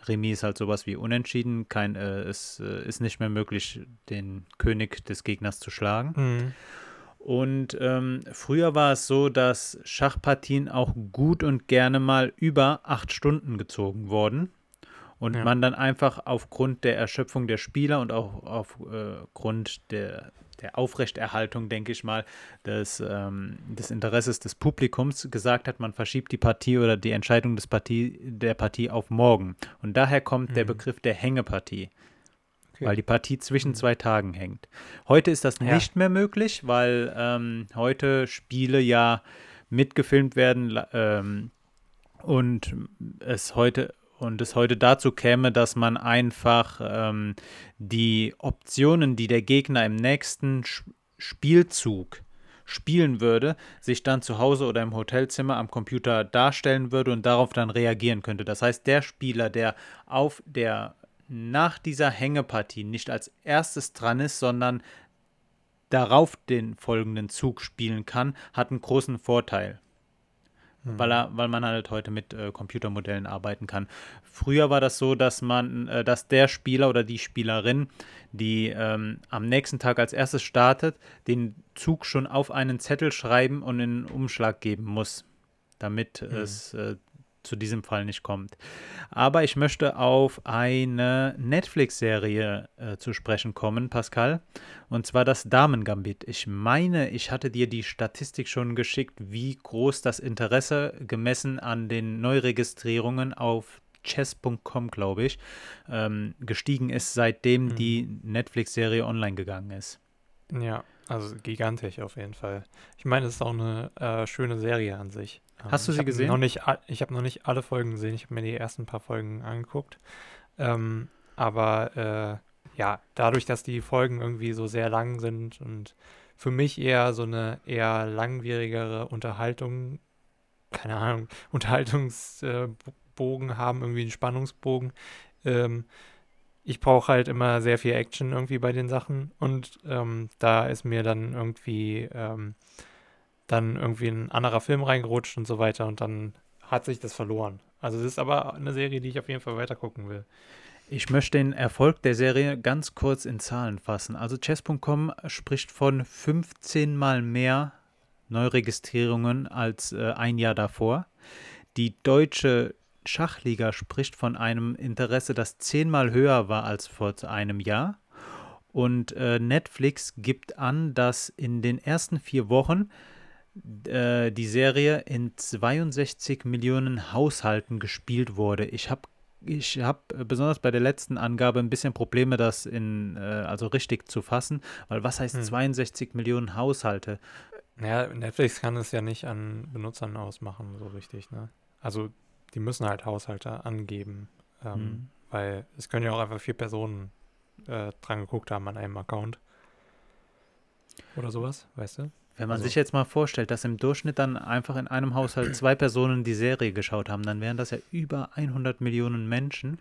Remis ist halt sowas wie unentschieden. Kein, äh, es äh, ist nicht mehr möglich, den König des Gegners zu schlagen. Mhm. Und ähm, früher war es so, dass Schachpartien auch gut und gerne mal über acht Stunden gezogen wurden. Und ja. man dann einfach aufgrund der Erschöpfung der Spieler und auch aufgrund der, der Aufrechterhaltung, denke ich mal, des, ähm, des Interesses des Publikums gesagt hat, man verschiebt die Partie oder die Entscheidung des Partie, der Partie auf morgen. Und daher kommt mhm. der Begriff der Hängepartie okay. weil die Partie zwischen mhm. zwei Tagen hängt. Heute ist das ja. nicht mehr möglich, weil ähm, heute Spiele ja mitgefilmt werden ähm, und es heute und es heute dazu käme, dass man einfach ähm, die Optionen, die der Gegner im nächsten Spielzug spielen würde, sich dann zu Hause oder im Hotelzimmer am Computer darstellen würde und darauf dann reagieren könnte. Das heißt, der Spieler, der auf der nach dieser Hängepartie nicht als erstes dran ist, sondern darauf den folgenden Zug spielen kann, hat einen großen Vorteil. Mhm. Weil, er, weil man halt heute mit äh, Computermodellen arbeiten kann. Früher war das so, dass man, äh, dass der Spieler oder die Spielerin, die ähm, am nächsten Tag als erstes startet, den Zug schon auf einen Zettel schreiben und in einen Umschlag geben muss, damit mhm. es äh, zu diesem Fall nicht kommt. Aber ich möchte auf eine Netflix-Serie äh, zu sprechen kommen, Pascal. Und zwar das Damen-Gambit. Ich meine, ich hatte dir die Statistik schon geschickt, wie groß das Interesse gemessen an den Neuregistrierungen auf chess.com, glaube ich, ähm, gestiegen ist, seitdem mhm. die Netflix-Serie online gegangen ist. Ja, also gigantisch auf jeden Fall. Ich meine, es ist auch eine äh, schöne Serie an sich. Hast du sie gesehen? Noch nicht, ich habe noch nicht alle Folgen gesehen. Ich habe mir die ersten paar Folgen angeguckt. Ähm, aber äh, ja, dadurch, dass die Folgen irgendwie so sehr lang sind und für mich eher so eine eher langwierigere Unterhaltung, keine Ahnung, *laughs* Unterhaltungsbogen äh, haben, irgendwie einen Spannungsbogen. Ähm, ich brauche halt immer sehr viel Action irgendwie bei den Sachen und ähm, da ist mir dann irgendwie ähm, dann irgendwie ein anderer Film reingerutscht und so weiter und dann hat sich das verloren. Also es ist aber eine Serie, die ich auf jeden Fall weiter gucken will. Ich möchte den Erfolg der Serie ganz kurz in Zahlen fassen. Also chess.com spricht von 15 mal mehr Neuregistrierungen als äh, ein Jahr davor. Die deutsche Schachliga spricht von einem Interesse, das zehnmal höher war als vor einem Jahr. Und äh, Netflix gibt an, dass in den ersten vier Wochen äh, die Serie in 62 Millionen Haushalten gespielt wurde. Ich habe ich habe besonders bei der letzten Angabe ein bisschen Probleme, das in, äh, also richtig zu fassen, weil was heißt hm. 62 Millionen Haushalte? Ja, Netflix kann es ja nicht an Benutzern ausmachen, so richtig, ne? Also die müssen halt Haushalte angeben, ähm, hm. weil es können ja auch einfach vier Personen äh, dran geguckt haben an einem Account. Oder sowas, weißt du? Wenn man also, sich jetzt mal vorstellt, dass im Durchschnitt dann einfach in einem Haushalt *clears throat* zwei Personen die Serie geschaut haben, dann wären das ja über 100 Millionen Menschen,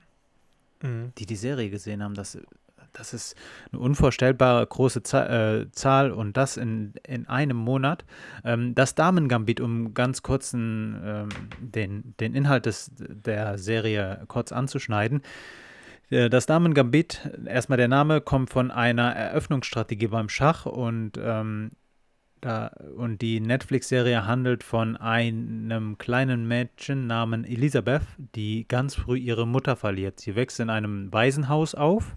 mhm. die die Serie gesehen haben. Das, das ist eine unvorstellbare große äh, Zahl und das in, in einem Monat. Ähm, das Damen-Gambit, um ganz kurz ähm, den, den Inhalt des, der Serie kurz anzuschneiden. Äh, das Damen-Gambit, erstmal der Name, kommt von einer Eröffnungsstrategie beim Schach und ähm, da, und die Netflix-Serie handelt von einem kleinen Mädchen namens Elisabeth, die ganz früh ihre Mutter verliert. Sie wächst in einem Waisenhaus auf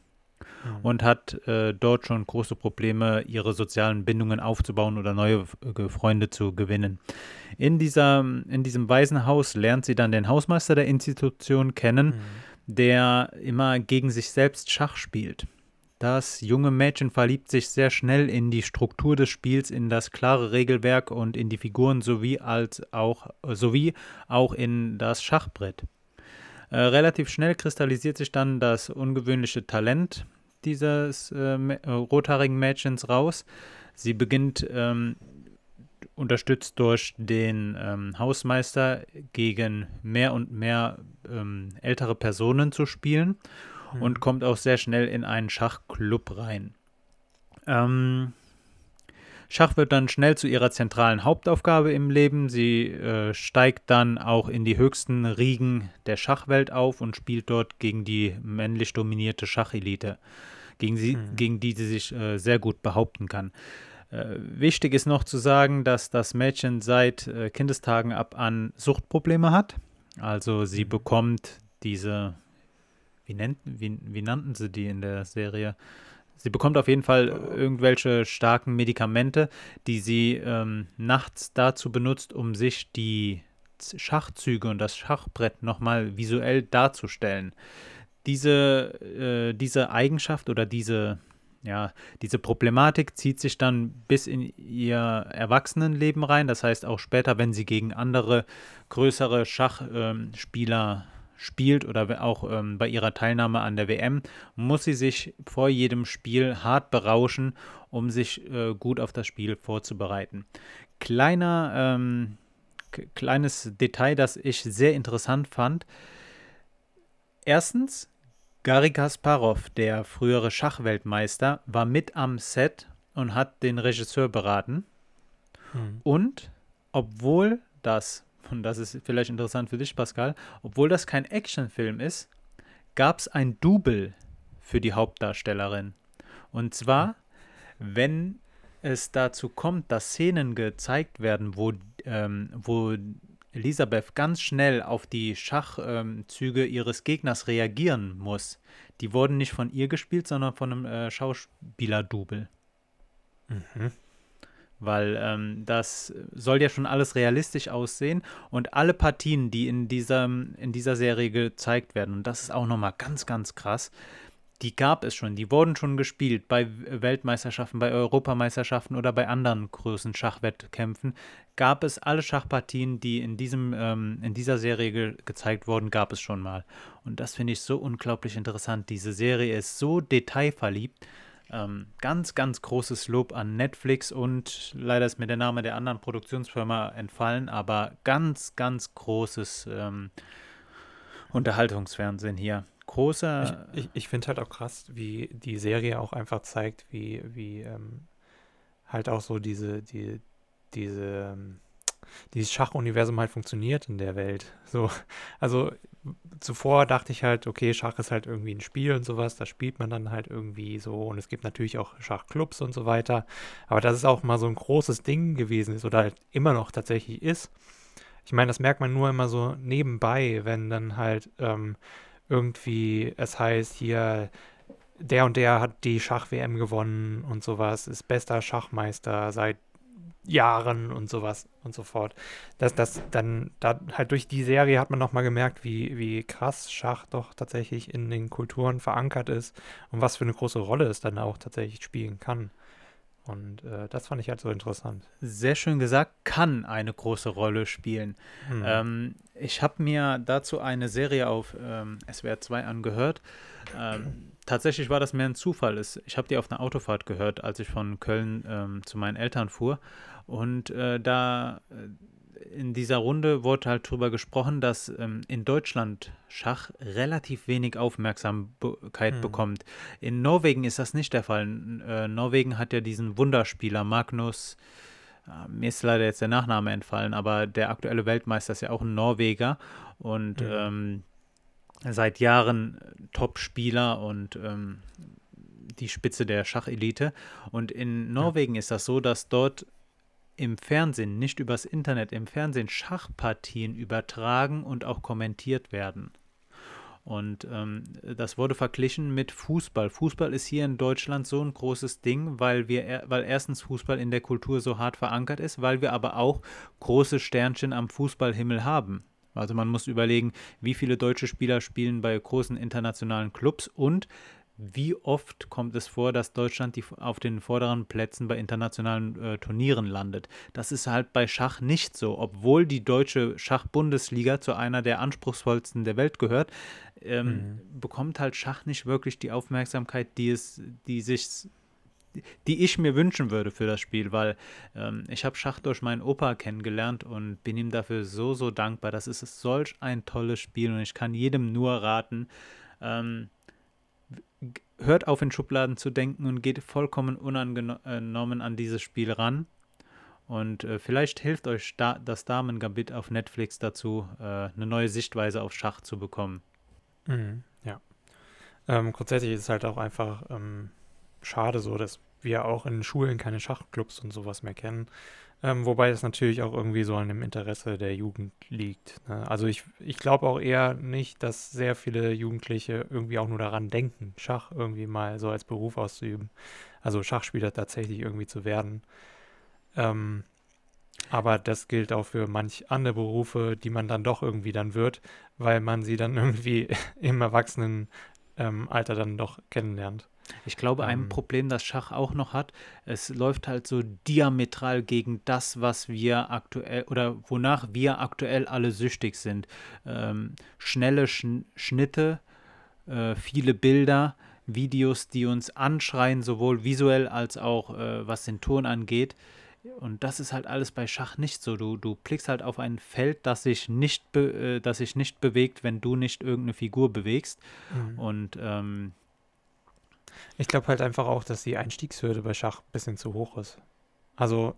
mhm. und hat äh, dort schon große Probleme, ihre sozialen Bindungen aufzubauen oder neue äh, Freunde zu gewinnen. In, dieser, in diesem Waisenhaus lernt sie dann den Hausmeister der Institution kennen, mhm. der immer gegen sich selbst Schach spielt. Das junge Mädchen verliebt sich sehr schnell in die Struktur des Spiels, in das klare Regelwerk und in die Figuren sowie, als auch, sowie auch in das Schachbrett. Äh, relativ schnell kristallisiert sich dann das ungewöhnliche Talent dieses äh, äh, rothaarigen Mädchens raus. Sie beginnt ähm, unterstützt durch den ähm, Hausmeister gegen mehr und mehr ähm, ältere Personen zu spielen mhm. und kommt auch sehr schnell in einen Schachclub rein. Ähm, Schach wird dann schnell zu ihrer zentralen Hauptaufgabe im Leben. Sie äh, steigt dann auch in die höchsten Riegen der Schachwelt auf und spielt dort gegen die männlich dominierte Schachelite, gegen, sie, mhm. gegen die sie sich äh, sehr gut behaupten kann. Äh, wichtig ist noch zu sagen, dass das Mädchen seit äh, Kindestagen ab an Suchtprobleme hat. Also sie mhm. bekommt diese wie, nennt, wie, wie nannten sie die in der Serie? Sie bekommt auf jeden Fall irgendwelche starken Medikamente, die sie ähm, nachts dazu benutzt, um sich die Schachzüge und das Schachbrett nochmal visuell darzustellen. Diese, äh, diese Eigenschaft oder diese, ja, diese Problematik zieht sich dann bis in ihr Erwachsenenleben rein. Das heißt auch später, wenn sie gegen andere größere Schachspieler ähm, spielt oder auch ähm, bei ihrer Teilnahme an der WM, muss sie sich vor jedem Spiel hart berauschen, um sich äh, gut auf das Spiel vorzubereiten. Kleiner, ähm, kleines Detail, das ich sehr interessant fand. Erstens, Gary Kasparov, der frühere Schachweltmeister, war mit am Set und hat den Regisseur beraten. Hm. Und obwohl das, und das ist vielleicht interessant für dich, Pascal, obwohl das kein Actionfilm ist, gab es ein Double für die Hauptdarstellerin. Und zwar, wenn es dazu kommt, dass Szenen gezeigt werden, wo, ähm, wo Elisabeth ganz schnell auf die Schachzüge ähm, ihres Gegners reagieren muss, die wurden nicht von ihr gespielt, sondern von einem äh, Schauspieler-Double. Mhm weil ähm, das soll ja schon alles realistisch aussehen und alle Partien, die in dieser, in dieser Serie gezeigt werden, und das ist auch nochmal ganz, ganz krass, die gab es schon, die wurden schon gespielt bei Weltmeisterschaften, bei Europameisterschaften oder bei anderen großen Schachwettkämpfen. Gab es alle Schachpartien, die in, diesem, ähm, in dieser Serie ge gezeigt wurden, gab es schon mal. Und das finde ich so unglaublich interessant. Diese Serie ist so detailverliebt ähm, ganz, ganz großes Lob an Netflix und leider ist mir der Name der anderen Produktionsfirma entfallen, aber ganz, ganz großes ähm, Unterhaltungsfernsehen hier. Großer. Ich, ich, ich finde halt auch krass, wie die Serie auch einfach zeigt, wie, wie ähm, halt auch so diese, die, diese ähm, dieses Schachuniversum halt funktioniert in der Welt. So, also zuvor dachte ich halt, okay, Schach ist halt irgendwie ein Spiel und sowas, da spielt man dann halt irgendwie so und es gibt natürlich auch Schachclubs und so weiter. Aber dass es auch mal so ein großes Ding gewesen ist oder halt immer noch tatsächlich ist. Ich meine, das merkt man nur immer so nebenbei, wenn dann halt ähm, irgendwie es heißt, hier der und der hat die Schach-WM gewonnen und sowas, ist bester Schachmeister seit Jahren und sowas und so fort. Dass das dann, da halt durch die Serie hat man nochmal gemerkt, wie, wie krass Schach doch tatsächlich in den Kulturen verankert ist und was für eine große Rolle es dann auch tatsächlich spielen kann. Und äh, das fand ich halt so interessant. Sehr schön gesagt, kann eine große Rolle spielen. Hm. Ähm, ich habe mir dazu eine Serie auf ähm, SWR 2 angehört. Ähm, tatsächlich war das mehr ein Zufall. Ich habe die auf einer Autofahrt gehört, als ich von Köln ähm, zu meinen Eltern fuhr. Und äh, da äh, in dieser Runde wurde halt darüber gesprochen, dass ähm, in Deutschland Schach relativ wenig Aufmerksamkeit hm. bekommt. In Norwegen ist das nicht der Fall. Äh, Norwegen hat ja diesen Wunderspieler Magnus. Äh, mir ist leider jetzt der Nachname entfallen, aber der aktuelle Weltmeister ist ja auch ein Norweger und mhm. ähm, seit Jahren Top-Spieler und ähm, die Spitze der Schachelite. Und in Norwegen ja. ist das so, dass dort im Fernsehen, nicht übers Internet, im Fernsehen Schachpartien übertragen und auch kommentiert werden. Und ähm, das wurde verglichen mit Fußball. Fußball ist hier in Deutschland so ein großes Ding, weil wir, weil erstens Fußball in der Kultur so hart verankert ist, weil wir aber auch große Sternchen am Fußballhimmel haben. Also man muss überlegen, wie viele deutsche Spieler spielen bei großen internationalen Clubs und wie oft kommt es vor, dass Deutschland die, auf den vorderen Plätzen bei internationalen äh, Turnieren landet? Das ist halt bei Schach nicht so. Obwohl die deutsche Schachbundesliga zu einer der anspruchsvollsten der Welt gehört, ähm, mhm. bekommt halt Schach nicht wirklich die Aufmerksamkeit, die es, die sich die ich mir wünschen würde für das Spiel, weil ähm, ich habe Schach durch meinen Opa kennengelernt und bin ihm dafür so, so dankbar. Das ist solch ein tolles Spiel und ich kann jedem nur raten, ähm, hört auf, in Schubladen zu denken und geht vollkommen unangenommen an dieses Spiel ran. Und äh, vielleicht hilft euch da, das Damen-Gambit auf Netflix dazu, äh, eine neue Sichtweise auf Schach zu bekommen. Mhm, ja. Ähm, grundsätzlich ist es halt auch einfach ähm, schade so, dass wir auch in Schulen keine Schachclubs und sowas mehr kennen. Ähm, wobei es natürlich auch irgendwie so an dem Interesse der Jugend liegt. Ne? Also ich, ich glaube auch eher nicht, dass sehr viele Jugendliche irgendwie auch nur daran denken, Schach irgendwie mal so als Beruf auszuüben. Also Schachspieler tatsächlich irgendwie zu werden. Ähm, aber das gilt auch für manch andere Berufe, die man dann doch irgendwie dann wird, weil man sie dann *laughs* irgendwie im Erwachsenenalter ähm, dann doch kennenlernt. Ich glaube, ein ähm, Problem, das Schach auch noch hat, es läuft halt so diametral gegen das, was wir aktuell oder wonach wir aktuell alle süchtig sind. Ähm, schnelle Sch Schnitte, äh, viele Bilder, Videos, die uns anschreien, sowohl visuell als auch äh, was den Ton angeht. Und das ist halt alles bei Schach nicht so. Du, du blickst halt auf ein Feld, das sich nicht, äh, das sich nicht bewegt, wenn du nicht irgendeine Figur bewegst. Mhm. Und ähm, ich glaube halt einfach auch, dass die Einstiegshürde bei Schach ein bisschen zu hoch ist. Also,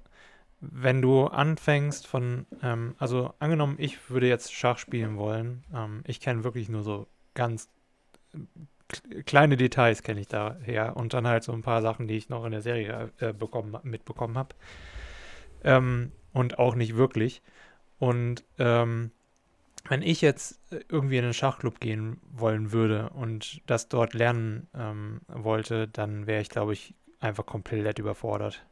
wenn du anfängst von, ähm, also angenommen, ich würde jetzt Schach spielen wollen, ähm, ich kenne wirklich nur so ganz kleine Details kenne ich daher und dann halt so ein paar Sachen, die ich noch in der Serie äh, bekommen, mitbekommen habe. Ähm, und auch nicht wirklich. Und ähm, wenn ich jetzt irgendwie in einen Schachclub gehen wollen würde und das dort lernen ähm, wollte, dann wäre ich, glaube ich, einfach komplett überfordert.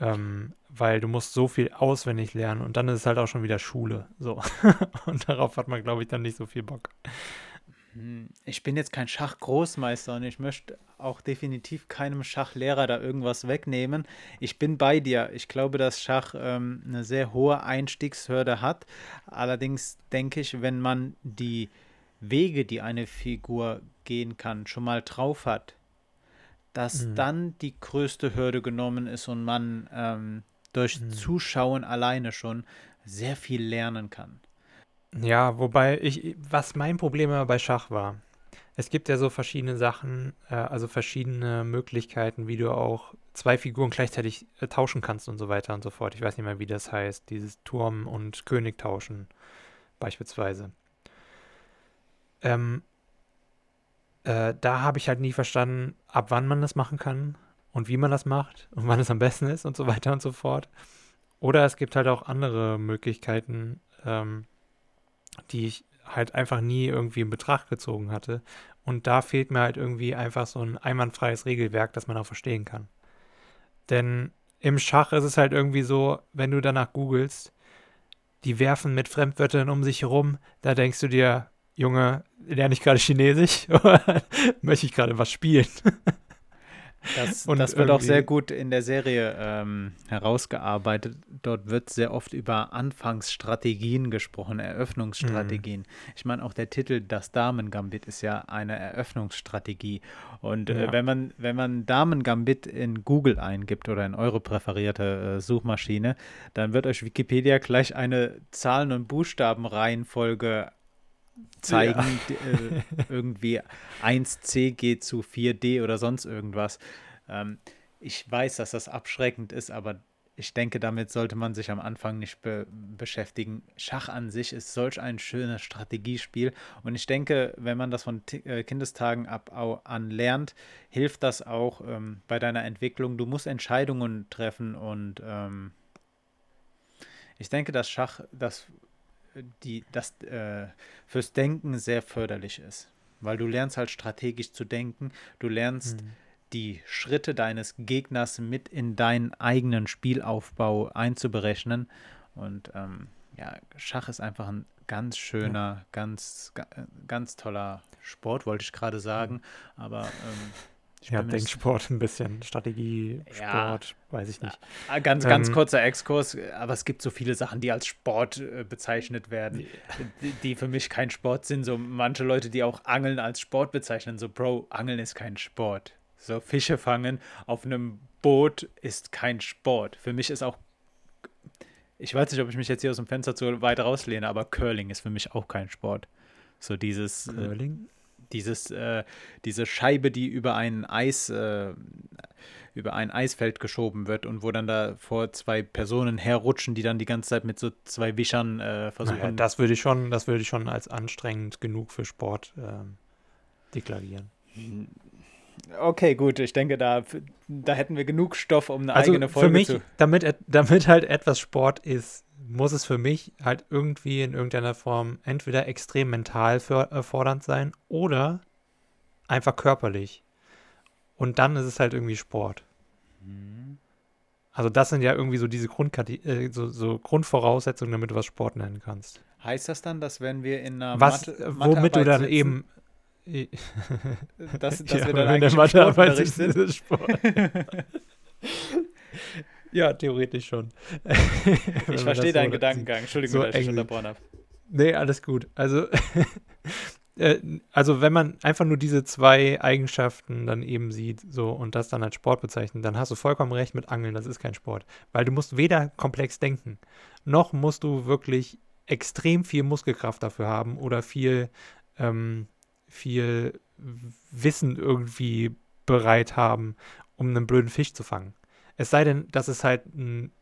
Ähm, weil du musst so viel auswendig lernen und dann ist es halt auch schon wieder Schule. So. *laughs* und darauf hat man, glaube ich, dann nicht so viel Bock. Hm, ich bin jetzt kein Schachgroßmeister und ich möchte auch definitiv keinem Schachlehrer da irgendwas wegnehmen. Ich bin bei dir. Ich glaube, dass Schach ähm, eine sehr hohe Einstiegshürde hat. Allerdings denke ich, wenn man die Wege, die eine Figur gehen kann, schon mal drauf hat, dass mhm. dann die größte Hürde genommen ist und man ähm, durch mhm. Zuschauen alleine schon sehr viel lernen kann. Ja, wobei ich, was mein Problem immer bei Schach war, es gibt ja so verschiedene Sachen, äh, also verschiedene Möglichkeiten, wie du auch zwei Figuren gleichzeitig äh, tauschen kannst und so weiter und so fort. Ich weiß nicht mehr, wie das heißt, dieses Turm und König tauschen beispielsweise. Ähm, äh, da habe ich halt nie verstanden, ab wann man das machen kann und wie man das macht und *laughs* wann es am besten ist und so weiter und so fort. Oder es gibt halt auch andere Möglichkeiten, ähm, die ich halt einfach nie irgendwie in Betracht gezogen hatte. Und da fehlt mir halt irgendwie einfach so ein einwandfreies Regelwerk, das man auch verstehen kann. Denn im Schach ist es halt irgendwie so, wenn du danach googelst, die werfen mit Fremdwörtern um sich herum, da denkst du dir, Junge, lerne ich gerade Chinesisch oder *laughs* möchte ich gerade was spielen? *laughs* Das, *laughs* das wird auch sehr gut in der Serie ähm, herausgearbeitet. Dort wird sehr oft über Anfangsstrategien gesprochen, Eröffnungsstrategien. Mhm. Ich meine, auch der Titel Das Damen-Gambit ist ja eine Eröffnungsstrategie. Und äh, ja. äh, wenn man, wenn man Damen-Gambit in Google eingibt oder in eure präferierte äh, Suchmaschine, dann wird euch Wikipedia gleich eine Zahlen- und Buchstabenreihenfolge zeigen, ja. äh, *laughs* irgendwie 1C geht zu 4D oder sonst irgendwas. Ähm, ich weiß, dass das abschreckend ist, aber ich denke, damit sollte man sich am Anfang nicht be beschäftigen. Schach an sich ist solch ein schönes Strategiespiel und ich denke, wenn man das von T äh, Kindestagen ab an lernt, hilft das auch ähm, bei deiner Entwicklung. Du musst Entscheidungen treffen und ähm, ich denke, dass Schach das die, das äh, fürs Denken sehr förderlich ist. Weil du lernst halt strategisch zu denken, du lernst mhm. die Schritte deines Gegners mit in deinen eigenen Spielaufbau einzuberechnen. Und ähm, ja, Schach ist einfach ein ganz schöner, ja. ganz, ganz toller Sport, wollte ich gerade sagen. Mhm. Aber ähm, ja, Denksport ein bisschen, Strategie, Sport, ja, weiß ich nicht. Ah, ganz, ganz ähm, kurzer Exkurs, aber es gibt so viele Sachen, die als Sport äh, bezeichnet werden, die, die, für mich kein Sport sind. So manche Leute, die auch Angeln als Sport bezeichnen, so Bro, Angeln ist kein Sport. So Fische fangen auf einem Boot ist kein Sport. Für mich ist auch, ich weiß nicht, ob ich mich jetzt hier aus dem Fenster zu weit rauslehne, aber Curling ist für mich auch kein Sport. So dieses. Äh, Curling? Äh, dieses, äh, diese Scheibe, die über ein Eis, äh, über ein Eisfeld geschoben wird und wo dann da vor zwei Personen herrutschen, die dann die ganze Zeit mit so zwei Wischern äh, versuchen. Naja, das würde ich schon, das würde ich schon als anstrengend genug für Sport ähm, deklarieren. Okay, gut. Ich denke, da, da hätten wir genug Stoff, um eine also eigene Folge für mich, zu. Damit, damit halt etwas Sport ist, muss es für mich halt irgendwie in irgendeiner Form entweder extrem mental fordernd sein oder einfach körperlich. Und dann ist es halt irgendwie Sport. Mhm. Also das sind ja irgendwie so diese äh, so, so, Grundvoraussetzungen, damit du was Sport nennen kannst. Heißt das dann, dass wenn wir in einer was, Mathe, womit du dann sitzen, eben *laughs* dass, dass ja, wir dann eigentlich im Sportunterricht sind. Sport. *laughs* ja, theoretisch schon. ich verstehe deinen so Gedankengang. Entschuldigung, so dass ich unterbrochen habe. Nee, alles gut. Also, *laughs* äh, also wenn man einfach nur diese zwei Eigenschaften dann eben sieht, so und das dann als Sport bezeichnet, dann hast du vollkommen recht mit Angeln, das ist kein Sport. Weil du musst weder komplex denken, noch musst du wirklich extrem viel Muskelkraft dafür haben oder viel, ähm, viel Wissen irgendwie bereit haben, um einen blöden Fisch zu fangen. Es sei denn, dass es halt ein,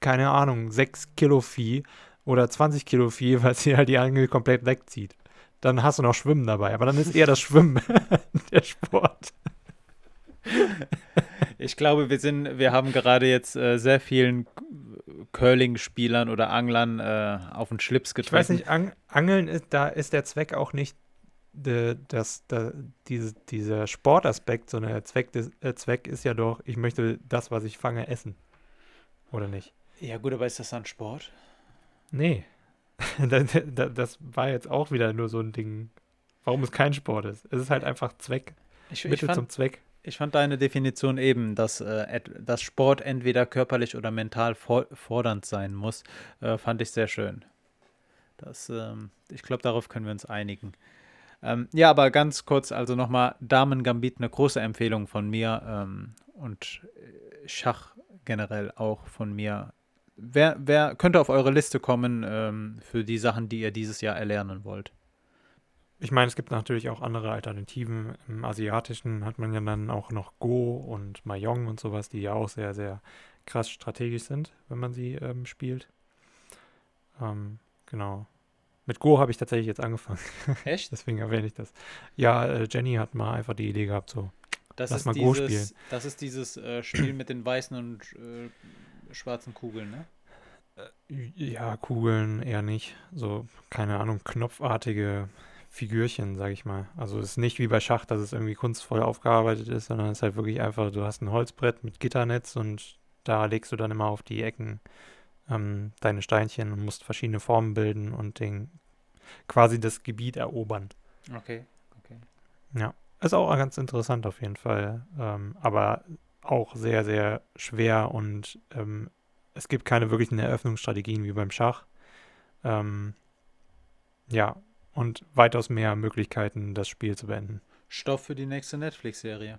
keine Ahnung, 6 Kilo Vieh oder 20 Kilo Vieh, *laughs* weil sie halt die Angel komplett wegzieht dann hast du noch Schwimmen dabei. Aber dann ist eher das Schwimmen *laughs* der Sport. Ich glaube, wir sind, wir haben gerade jetzt äh, sehr vielen Curling-Spielern oder Anglern äh, auf den Schlips getroffen. Ich weiß nicht, Ang Angeln ist, da ist der Zweck auch nicht de, das, diese, dieser Sportaspekt, sondern der Zweck, des, äh, Zweck ist ja doch, ich möchte das, was ich fange, essen. Oder nicht? Ja, gut, aber ist das dann Sport? Nee. *laughs* das war jetzt auch wieder nur so ein Ding, warum es kein Sport ist. Es ist halt einfach Zweck. Ich, Mittel ich fand, zum Zweck. Ich fand deine Definition eben, dass, äh, dass Sport entweder körperlich oder mental for fordernd sein muss, äh, fand ich sehr schön. Das, ähm, ich glaube, darauf können wir uns einigen. Ähm, ja, aber ganz kurz, also nochmal Damen Gambit, eine große Empfehlung von mir ähm, und Schach generell auch von mir wer, wer könnte auf eure Liste kommen ähm, für die Sachen, die ihr dieses Jahr erlernen wollt? Ich meine, es gibt natürlich auch andere Alternativen. Im Asiatischen hat man ja dann auch noch Go und Mahjong und sowas, die ja auch sehr, sehr krass strategisch sind, wenn man sie ähm, spielt. Ähm, genau. Mit Go habe ich tatsächlich jetzt angefangen. *laughs* Echt? Deswegen erwähne ich das. Ja, äh, Jenny hat mal einfach die Idee gehabt, so. Das lass mal dieses, Go spielen. Das ist dieses äh, Spiel mit den weißen und äh, schwarzen Kugeln, ne? Äh, ja, Kugeln eher nicht. So, keine Ahnung, knopfartige Figürchen, sag ich mal. Also es ist nicht wie bei Schach, dass es irgendwie kunstvoll aufgearbeitet ist, sondern es ist halt wirklich einfach, du hast ein Holzbrett mit Gitternetz und da legst du dann immer auf die Ecken ähm, deine Steinchen und musst verschiedene Formen bilden und den, quasi das Gebiet erobern. Okay, okay. Ja, ist auch ganz interessant auf jeden Fall. Ähm, aber auch sehr, sehr schwer und ähm, es gibt keine wirklichen Eröffnungsstrategien wie beim Schach. Ähm, ja, und weitaus mehr Möglichkeiten, das Spiel zu beenden. Stoff für die nächste Netflix-Serie.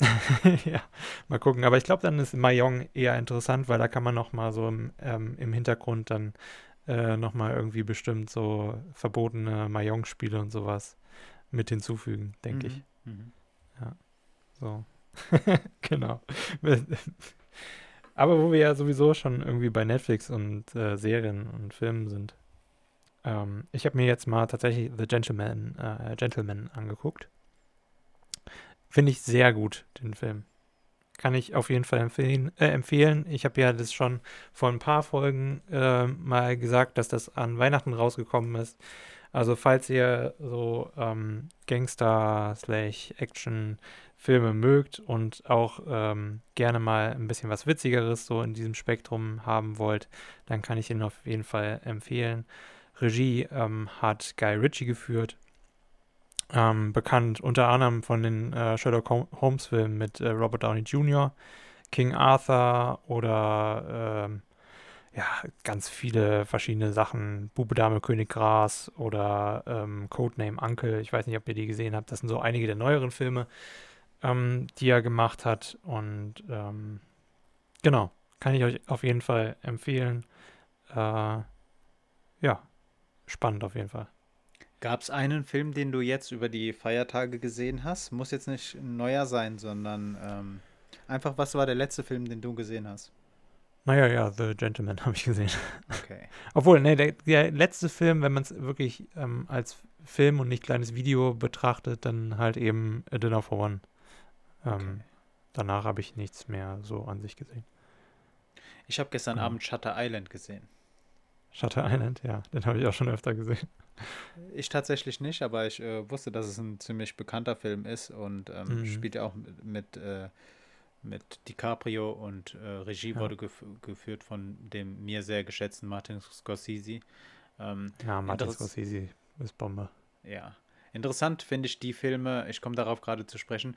*laughs* ja, mal gucken. Aber ich glaube, dann ist Mahjong eher interessant, weil da kann man noch mal so im, ähm, im Hintergrund dann äh, noch mal irgendwie bestimmt so verbotene Mahjong-Spiele und sowas mit hinzufügen, denke mhm. ich. Mhm. Ja, so. *laughs* genau. *laughs* Aber wo wir ja sowieso schon irgendwie bei Netflix und äh, Serien und Filmen sind. Ähm, ich habe mir jetzt mal tatsächlich The Gentleman, äh, Gentleman angeguckt. Finde ich sehr gut, den Film. Kann ich auf jeden Fall empfehlen. Äh, empfehlen. Ich habe ja das schon vor ein paar Folgen äh, mal gesagt, dass das an Weihnachten rausgekommen ist. Also falls ihr so ähm, Gangster-Action Filme mögt und auch ähm, gerne mal ein bisschen was Witzigeres so in diesem Spektrum haben wollt, dann kann ich ihn auf jeden Fall empfehlen. Regie ähm, hat Guy Ritchie geführt, ähm, bekannt unter anderem von den äh, Sherlock Holmes Filmen mit äh, Robert Downey Jr., King Arthur oder ähm, ja, ganz viele verschiedene Sachen. Bube, Dame, König Gras oder ähm, Codename Uncle. Ich weiß nicht, ob ihr die gesehen habt. Das sind so einige der neueren Filme ähm, die er gemacht hat. Und ähm, genau, kann ich euch auf jeden Fall empfehlen. Äh, ja, spannend auf jeden Fall. Gab es einen Film, den du jetzt über die Feiertage gesehen hast? Muss jetzt nicht ein neuer sein, sondern ähm, einfach, was war der letzte Film, den du gesehen hast? Naja, ja, The Gentleman *laughs* habe ich gesehen. Okay. *laughs* Obwohl, nee, der, der letzte Film, wenn man es wirklich ähm, als Film und nicht kleines Video betrachtet, dann halt eben A Dinner for One. Ähm, okay. Danach habe ich nichts mehr so an sich gesehen. Ich habe gestern mhm. Abend Shutter Island gesehen. Shutter Island, ja, den habe ich auch schon öfter gesehen. Ich tatsächlich nicht, aber ich äh, wusste, dass es ein ziemlich bekannter Film ist und ähm, mhm. spielt ja auch mit, mit, äh, mit DiCaprio und äh, Regie ja. wurde gef geführt von dem mir sehr geschätzten Martin Scorsese. Ähm, ja, Martin Scorsese ist Bombe. Ja. Interessant finde ich die Filme, ich komme darauf gerade zu sprechen,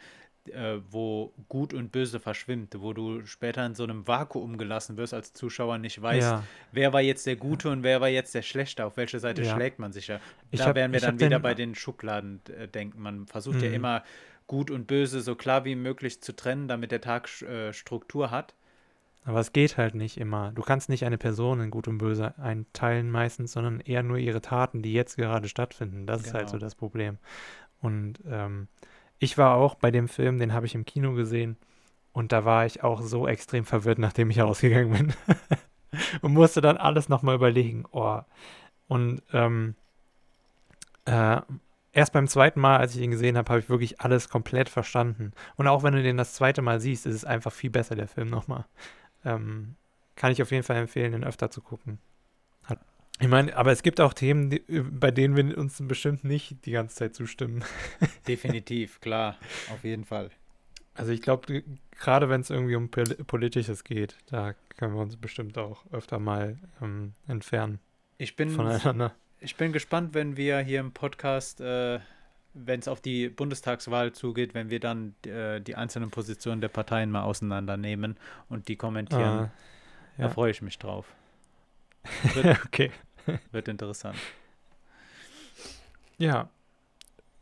äh, wo Gut und Böse verschwimmt, wo du später in so einem Vakuum gelassen wirst, als Zuschauer nicht weißt, ja. wer war jetzt der Gute und wer war jetzt der Schlechte, auf welche Seite ja. schlägt man sich ja. Da hab, werden wir dann wieder den, bei den Schubladen äh, denken. Man versucht mhm. ja immer Gut und Böse so klar wie möglich zu trennen, damit der Tag äh, Struktur hat. Aber es geht halt nicht immer. Du kannst nicht eine Person in Gut und Böse einteilen meistens, sondern eher nur ihre Taten, die jetzt gerade stattfinden. Das genau. ist halt so genau. das Problem. Und ähm, ich war auch bei dem Film, den habe ich im Kino gesehen. Und da war ich auch so extrem verwirrt, nachdem ich *laughs* rausgegangen bin. *laughs* und musste dann alles nochmal überlegen. Oh. Und ähm, äh, erst beim zweiten Mal, als ich ihn gesehen habe, habe ich wirklich alles komplett verstanden. Und auch wenn du den das zweite Mal siehst, ist es einfach viel besser, der Film nochmal. Ähm, kann ich auf jeden Fall empfehlen, den öfter zu gucken. Ich meine, aber es gibt auch Themen, die, bei denen wir uns bestimmt nicht die ganze Zeit zustimmen. *laughs* Definitiv, klar, auf jeden Fall. Also ich glaube, gerade wenn es irgendwie um Politisches geht, da können wir uns bestimmt auch öfter mal ähm, entfernen. Ich bin, voneinander. ich bin gespannt, wenn wir hier im Podcast äh, wenn es auf die Bundestagswahl zugeht, wenn wir dann äh, die einzelnen Positionen der Parteien mal auseinandernehmen und die kommentieren. Ah, ja. Da freue ich mich drauf. *laughs* Okay. *laughs* Wird interessant. Ja.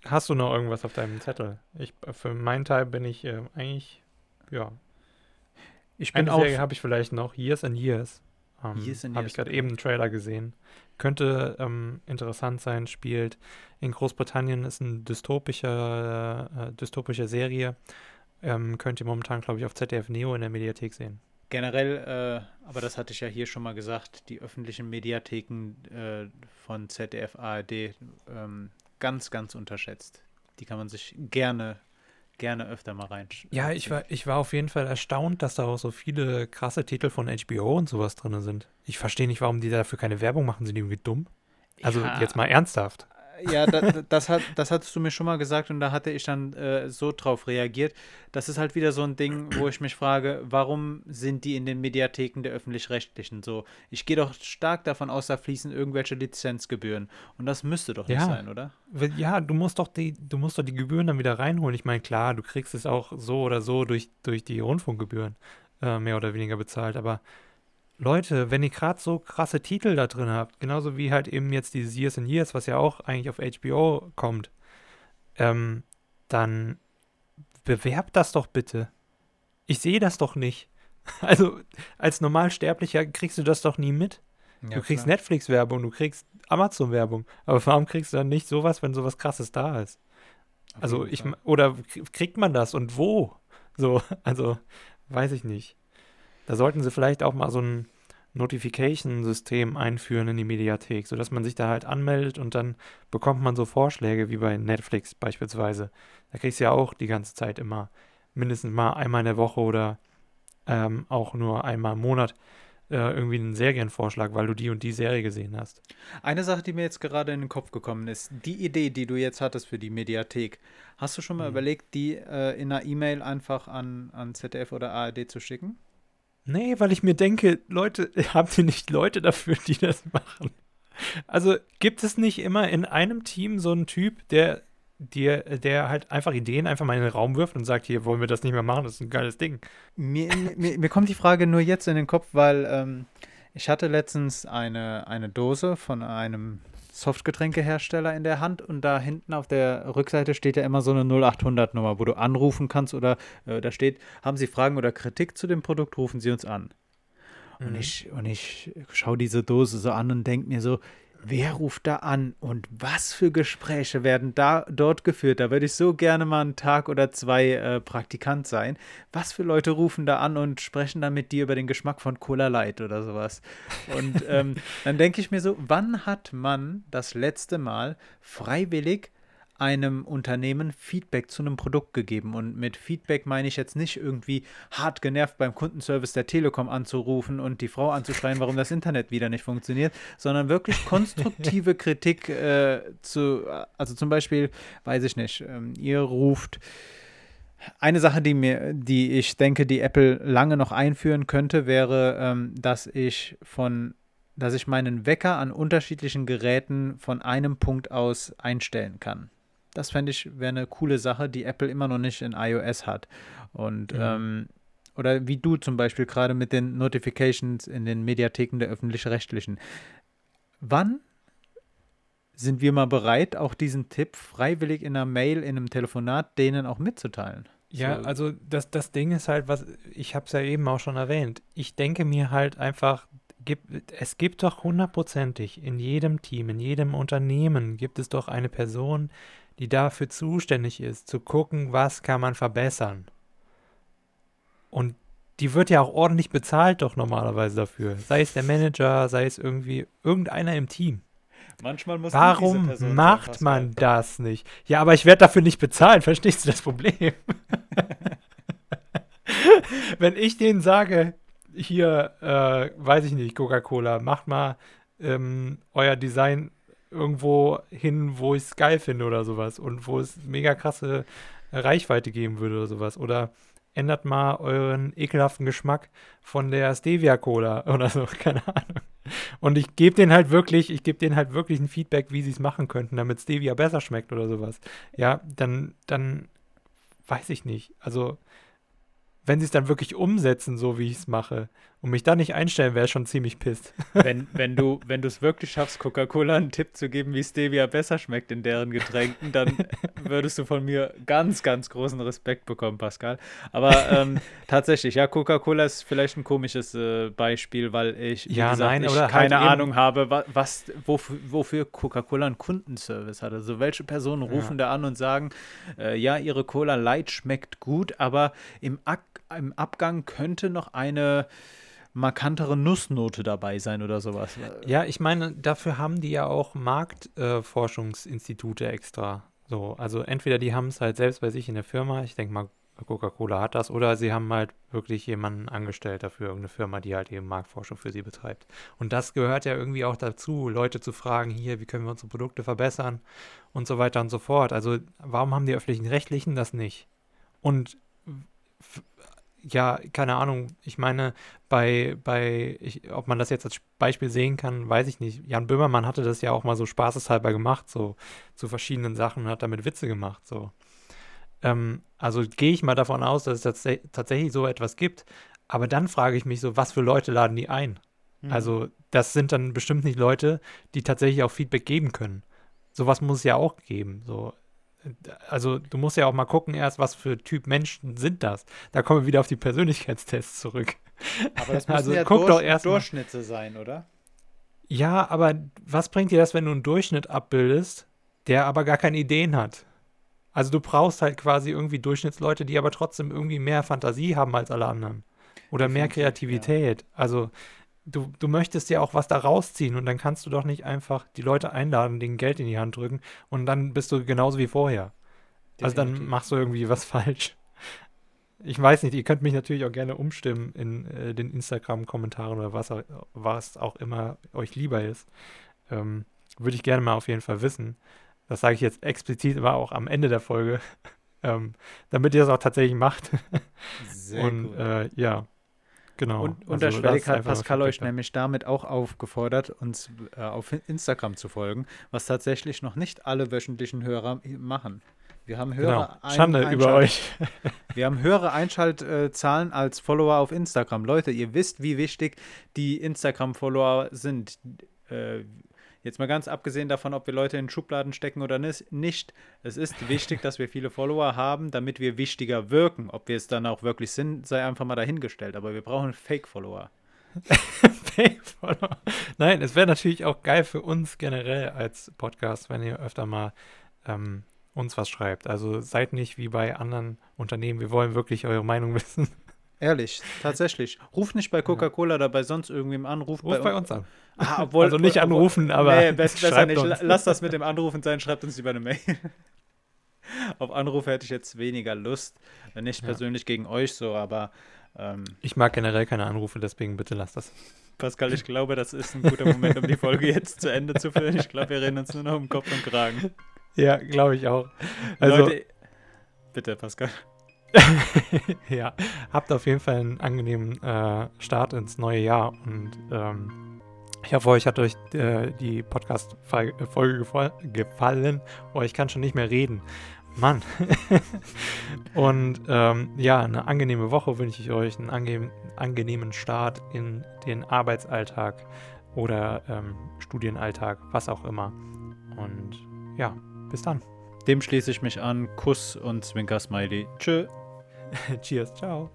Hast du noch irgendwas auf deinem Zettel? Ich, für meinen Teil bin ich äh, eigentlich, ja. Ich bin Eine auch. habe ich vielleicht noch Years and Years. Ähm, Habe ich gerade eben einen Trailer gesehen. Könnte ähm, interessant sein, spielt in Großbritannien, ist eine dystopische, äh, dystopische Serie. Ähm, könnt ihr momentan, glaube ich, auf ZDF Neo in der Mediathek sehen. Generell, äh, aber das hatte ich ja hier schon mal gesagt, die öffentlichen Mediatheken äh, von ZDF, ARD ähm, ganz, ganz unterschätzt. Die kann man sich gerne gerne öfter mal rein. Ja, ich war, ich war auf jeden Fall erstaunt, dass da auch so viele krasse Titel von HBO und sowas drin sind. Ich verstehe nicht, warum die dafür keine Werbung machen. Sind die irgendwie dumm? Also ja, jetzt mal ernsthaft ja, da, das, hat, das hattest du mir schon mal gesagt und da hatte ich dann äh, so drauf reagiert. Das ist halt wieder so ein Ding, wo ich mich frage, warum sind die in den Mediatheken der öffentlich-rechtlichen so? Ich gehe doch stark davon aus, da fließen irgendwelche Lizenzgebühren und das müsste doch nicht ja. sein, oder? Ja, du musst doch die, du musst doch die Gebühren dann wieder reinholen. Ich meine, klar, du kriegst es auch so oder so durch, durch die Rundfunkgebühren äh, mehr oder weniger bezahlt, aber Leute, wenn ihr gerade so krasse Titel da drin habt, genauso wie halt eben jetzt dieses Years and Years, was ja auch eigentlich auf HBO kommt, ähm, dann bewerbt das doch bitte. Ich sehe das doch nicht. *laughs* Also als Normalsterblicher kriegst du das doch nie mit. Ja, du kriegst Netflix-Werbung, du kriegst Amazon-Werbung, aber warum kriegst du dann nicht sowas, wenn sowas krasses da ist? Auf also ich, oder kriegt man das und wo? So, *laughs* also weiß ich nicht. Da sollten sie vielleicht auch mal so ein Notification-System einführen in die Mediathek, sodass man sich da halt anmeldet und dann bekommt man so Vorschläge wie bei Netflix beispielsweise. Da kriegst du ja auch die ganze Zeit immer mindestens mal einmal in der Woche oder ähm, auch nur einmal im Monat äh, irgendwie einen Serienvorschlag, weil du die und die Serie gesehen hast. Eine Sache, die mir jetzt gerade in den Kopf gekommen ist, die Idee, die du jetzt hattest für die Mediathek, hast du schon mal mhm. überlegt, die äh, in einer E-Mail einfach an, an ZDF oder ARD zu schicken? Nee, weil ich mir denke, Leute, *laughs* habt ihr nicht Leute dafür, die das machen? Also gibt es nicht immer in einem Team so einen Typ, der, der, der halt einfach Ideen einfach mal in den Raum wirft und sagt, hier wollen wir das nicht mehr machen, das ist ein geiles Ding. Mir, mir, mir kommt die Frage nur jetzt in den Kopf, weil ähm, ich hatte letztens eine, eine Dose von einem Softgetränkehersteller in der Hand und da hinten auf der Rückseite steht ja immer so eine 0800 Nummer, wo du anrufen kannst oder äh, da steht, haben Sie Fragen oder Kritik zu dem Produkt, rufen Sie uns an. Mhm. Und ich, und ich schaue diese Dose so an und denke mir so, Wer ruft da an und was für Gespräche werden da dort geführt? Da würde ich so gerne mal einen Tag oder zwei äh, Praktikant sein. Was für Leute rufen da an und sprechen dann mit dir über den Geschmack von Cola Light oder sowas? Und ähm, dann denke ich mir so, wann hat man das letzte Mal freiwillig einem Unternehmen Feedback zu einem Produkt gegeben. Und mit Feedback meine ich jetzt nicht irgendwie hart genervt beim Kundenservice der Telekom anzurufen und die Frau anzuschreien, warum das Internet wieder nicht funktioniert, sondern wirklich *laughs* konstruktive Kritik äh, zu, also zum Beispiel, weiß ich nicht, ähm, ihr ruft. Eine Sache, die mir, die ich denke, die Apple lange noch einführen könnte, wäre, ähm, dass ich von dass ich meinen Wecker an unterschiedlichen Geräten von einem Punkt aus einstellen kann das fände ich, wäre eine coole Sache, die Apple immer noch nicht in iOS hat. Und mhm. ähm, oder wie du zum Beispiel gerade mit den Notifications in den Mediatheken der öffentlich-rechtlichen. Wann sind wir mal bereit, auch diesen Tipp freiwillig in einer Mail, in einem Telefonat denen auch mitzuteilen? Ja, so. also das, das Ding ist halt, was ich habe es ja eben auch schon erwähnt. Ich denke mir halt einfach, gibt, es gibt doch hundertprozentig in jedem Team, in jedem Unternehmen gibt es doch eine Person, die dafür zuständig ist, zu gucken, was kann man verbessern. Und die wird ja auch ordentlich bezahlt doch normalerweise dafür. Sei es der Manager, sei es irgendwie irgendeiner im Team. Manchmal muss Warum macht man das nicht? Ja, aber ich werde dafür nicht bezahlt. *laughs* Verstehst du das Problem? *laughs* Wenn ich denen sage, hier, äh, weiß ich nicht, Coca-Cola, macht mal ähm, euer Design irgendwo hin, wo ich es geil finde oder sowas und wo es mega krasse Reichweite geben würde oder sowas. Oder ändert mal euren ekelhaften Geschmack von der Stevia-Cola *laughs* oder so, keine Ahnung. Und ich gebe denen halt wirklich, ich gebe denen halt wirklich ein Feedback, wie sie es machen könnten, damit Stevia besser schmeckt oder sowas. Ja, dann, dann weiß ich nicht. Also wenn sie es dann wirklich umsetzen, so wie ich es mache, und mich da nicht einstellen, wäre schon ziemlich pisst. *laughs* Wenn, wenn du wenn es wirklich schaffst, Coca-Cola einen Tipp zu geben, wie Stevia besser schmeckt in deren Getränken, dann *laughs* würdest du von mir ganz, ganz großen Respekt bekommen, Pascal. Aber ähm, *laughs* tatsächlich, ja, Coca-Cola ist vielleicht ein komisches äh, Beispiel, weil ich, ja, gesagt, nein, ich halt keine halt Ahnung habe, was, was wofür, wofür Coca-Cola einen Kundenservice hat. Also welche Personen rufen ja. da an und sagen, äh, ja, ihre Cola Light schmeckt gut, aber im, Ak im Abgang könnte noch eine markantere Nussnote dabei sein oder sowas. Ja, ich meine, dafür haben die ja auch Marktforschungsinstitute äh, extra. So, also entweder die haben es halt selbst bei sich in der Firma, ich denke mal, Coca-Cola hat das, oder sie haben halt wirklich jemanden angestellt dafür, irgendeine Firma, die halt eben Marktforschung für sie betreibt. Und das gehört ja irgendwie auch dazu, Leute zu fragen, hier, wie können wir unsere Produkte verbessern und so weiter und so fort. Also warum haben die öffentlichen Rechtlichen das nicht? Und ja, keine Ahnung. Ich meine, bei, bei ich, ob man das jetzt als Beispiel sehen kann, weiß ich nicht. Jan Böhmermann hatte das ja auch mal so spaßeshalber gemacht, so zu verschiedenen Sachen und hat damit Witze gemacht, so. Ähm, also gehe ich mal davon aus, dass es tats tatsächlich so etwas gibt. Aber dann frage ich mich so, was für Leute laden die ein? Mhm. Also, das sind dann bestimmt nicht Leute, die tatsächlich auch Feedback geben können. Sowas muss es ja auch geben. So, also du musst ja auch mal gucken erst, was für Typ Menschen sind das. Da kommen wir wieder auf die Persönlichkeitstests zurück. Aber das *laughs* müssen also, ja guck Durch doch erst Durchschnitte mal. sein, oder? Ja, aber was bringt dir das, wenn du einen Durchschnitt abbildest, der aber gar keine Ideen hat? Also du brauchst halt quasi irgendwie Durchschnittsleute, die aber trotzdem irgendwie mehr Fantasie haben als alle anderen. Oder mehr Kreativität. Ja. Also du, du möchtest ja auch was da rausziehen und dann kannst du doch nicht einfach die Leute einladen, denen Geld in die Hand drücken und dann bist du genauso wie vorher. Definitiv. Also dann machst du irgendwie was *laughs* falsch. Ich weiß nicht, ihr könnt mich natürlich auch gerne umstimmen in äh, den Instagram-Kommentaren oder was, was auch immer euch lieber ist. Ähm, Würde ich gerne mal auf jeden Fall wissen. Das sage ich jetzt explizit, aber auch am Ende der Folge, *laughs* ähm, damit ihr das auch tatsächlich macht. Sehr Und äh, ja, Genau. Und also unterschwellig hat Pascal euch nämlich damit auch aufgefordert, uns äh, auf Instagram zu folgen, was tatsächlich noch nicht alle wöchentlichen Hörer machen. Wir haben höhere genau. Schande Einschalt über euch. *laughs* wir haben höhere Einschaltzahlen als Follower auf Instagram. Leute, ihr wisst, wie wichtig die Instagram-Follower sind. Äh, Jetzt mal ganz abgesehen davon, ob wir Leute in Schubladen stecken oder nicht. Es ist wichtig, dass wir viele Follower haben, damit wir wichtiger wirken. Ob wir es dann auch wirklich sind, sei einfach mal dahingestellt. Aber wir brauchen Fake-Follower. *laughs* Fake-Follower. Nein, es wäre natürlich auch geil für uns generell als Podcast, wenn ihr öfter mal ähm, uns was schreibt. Also seid nicht wie bei anderen Unternehmen. Wir wollen wirklich eure Meinung *laughs* wissen. Ehrlich, tatsächlich. Ruf nicht bei Coca-Cola oder bei sonst irgendwem an. Ruf, ruf bei, bei, uns an. Ah, *laughs* obwohl, also nicht anrufen, aber. Nee, best, besser *laughs* nicht. Uns. Lass das mit dem Anrufen sein, schreibt uns lieber eine Mail. *laughs* Auf Anrufe hätte ich jetzt weniger Lust. Nicht ja. persönlich gegen euch so, aber. Ähm, ich mag generell keine Anrufe, deswegen bitte lasst das. Pascal, ich glaube, das ist ein guter Moment, um die Folge jetzt zu Ende zu führen. Ich glaube, wir reden uns nur noch um Kopf und Kragen. Ja, glaube ich auch. Also, Leute, bitte, Pascal. *laughs* ja, habt auf jeden Fall einen angenehmen äh, Start ins neue Jahr und ähm, Ich hoffe, euch hat euch äh, die Podcast-Folge gefallen. Oh, ich kann schon nicht mehr reden. Mann. *laughs* und ähm, ja, eine angenehme Woche wünsche ich euch, einen ange angenehmen Start in den Arbeitsalltag oder ähm, Studienalltag, was auch immer. Und ja, bis dann. Dem schließe ich mich an. Kuss und Zwinker-Smiley. Tschö. *laughs* Cheers, ciao.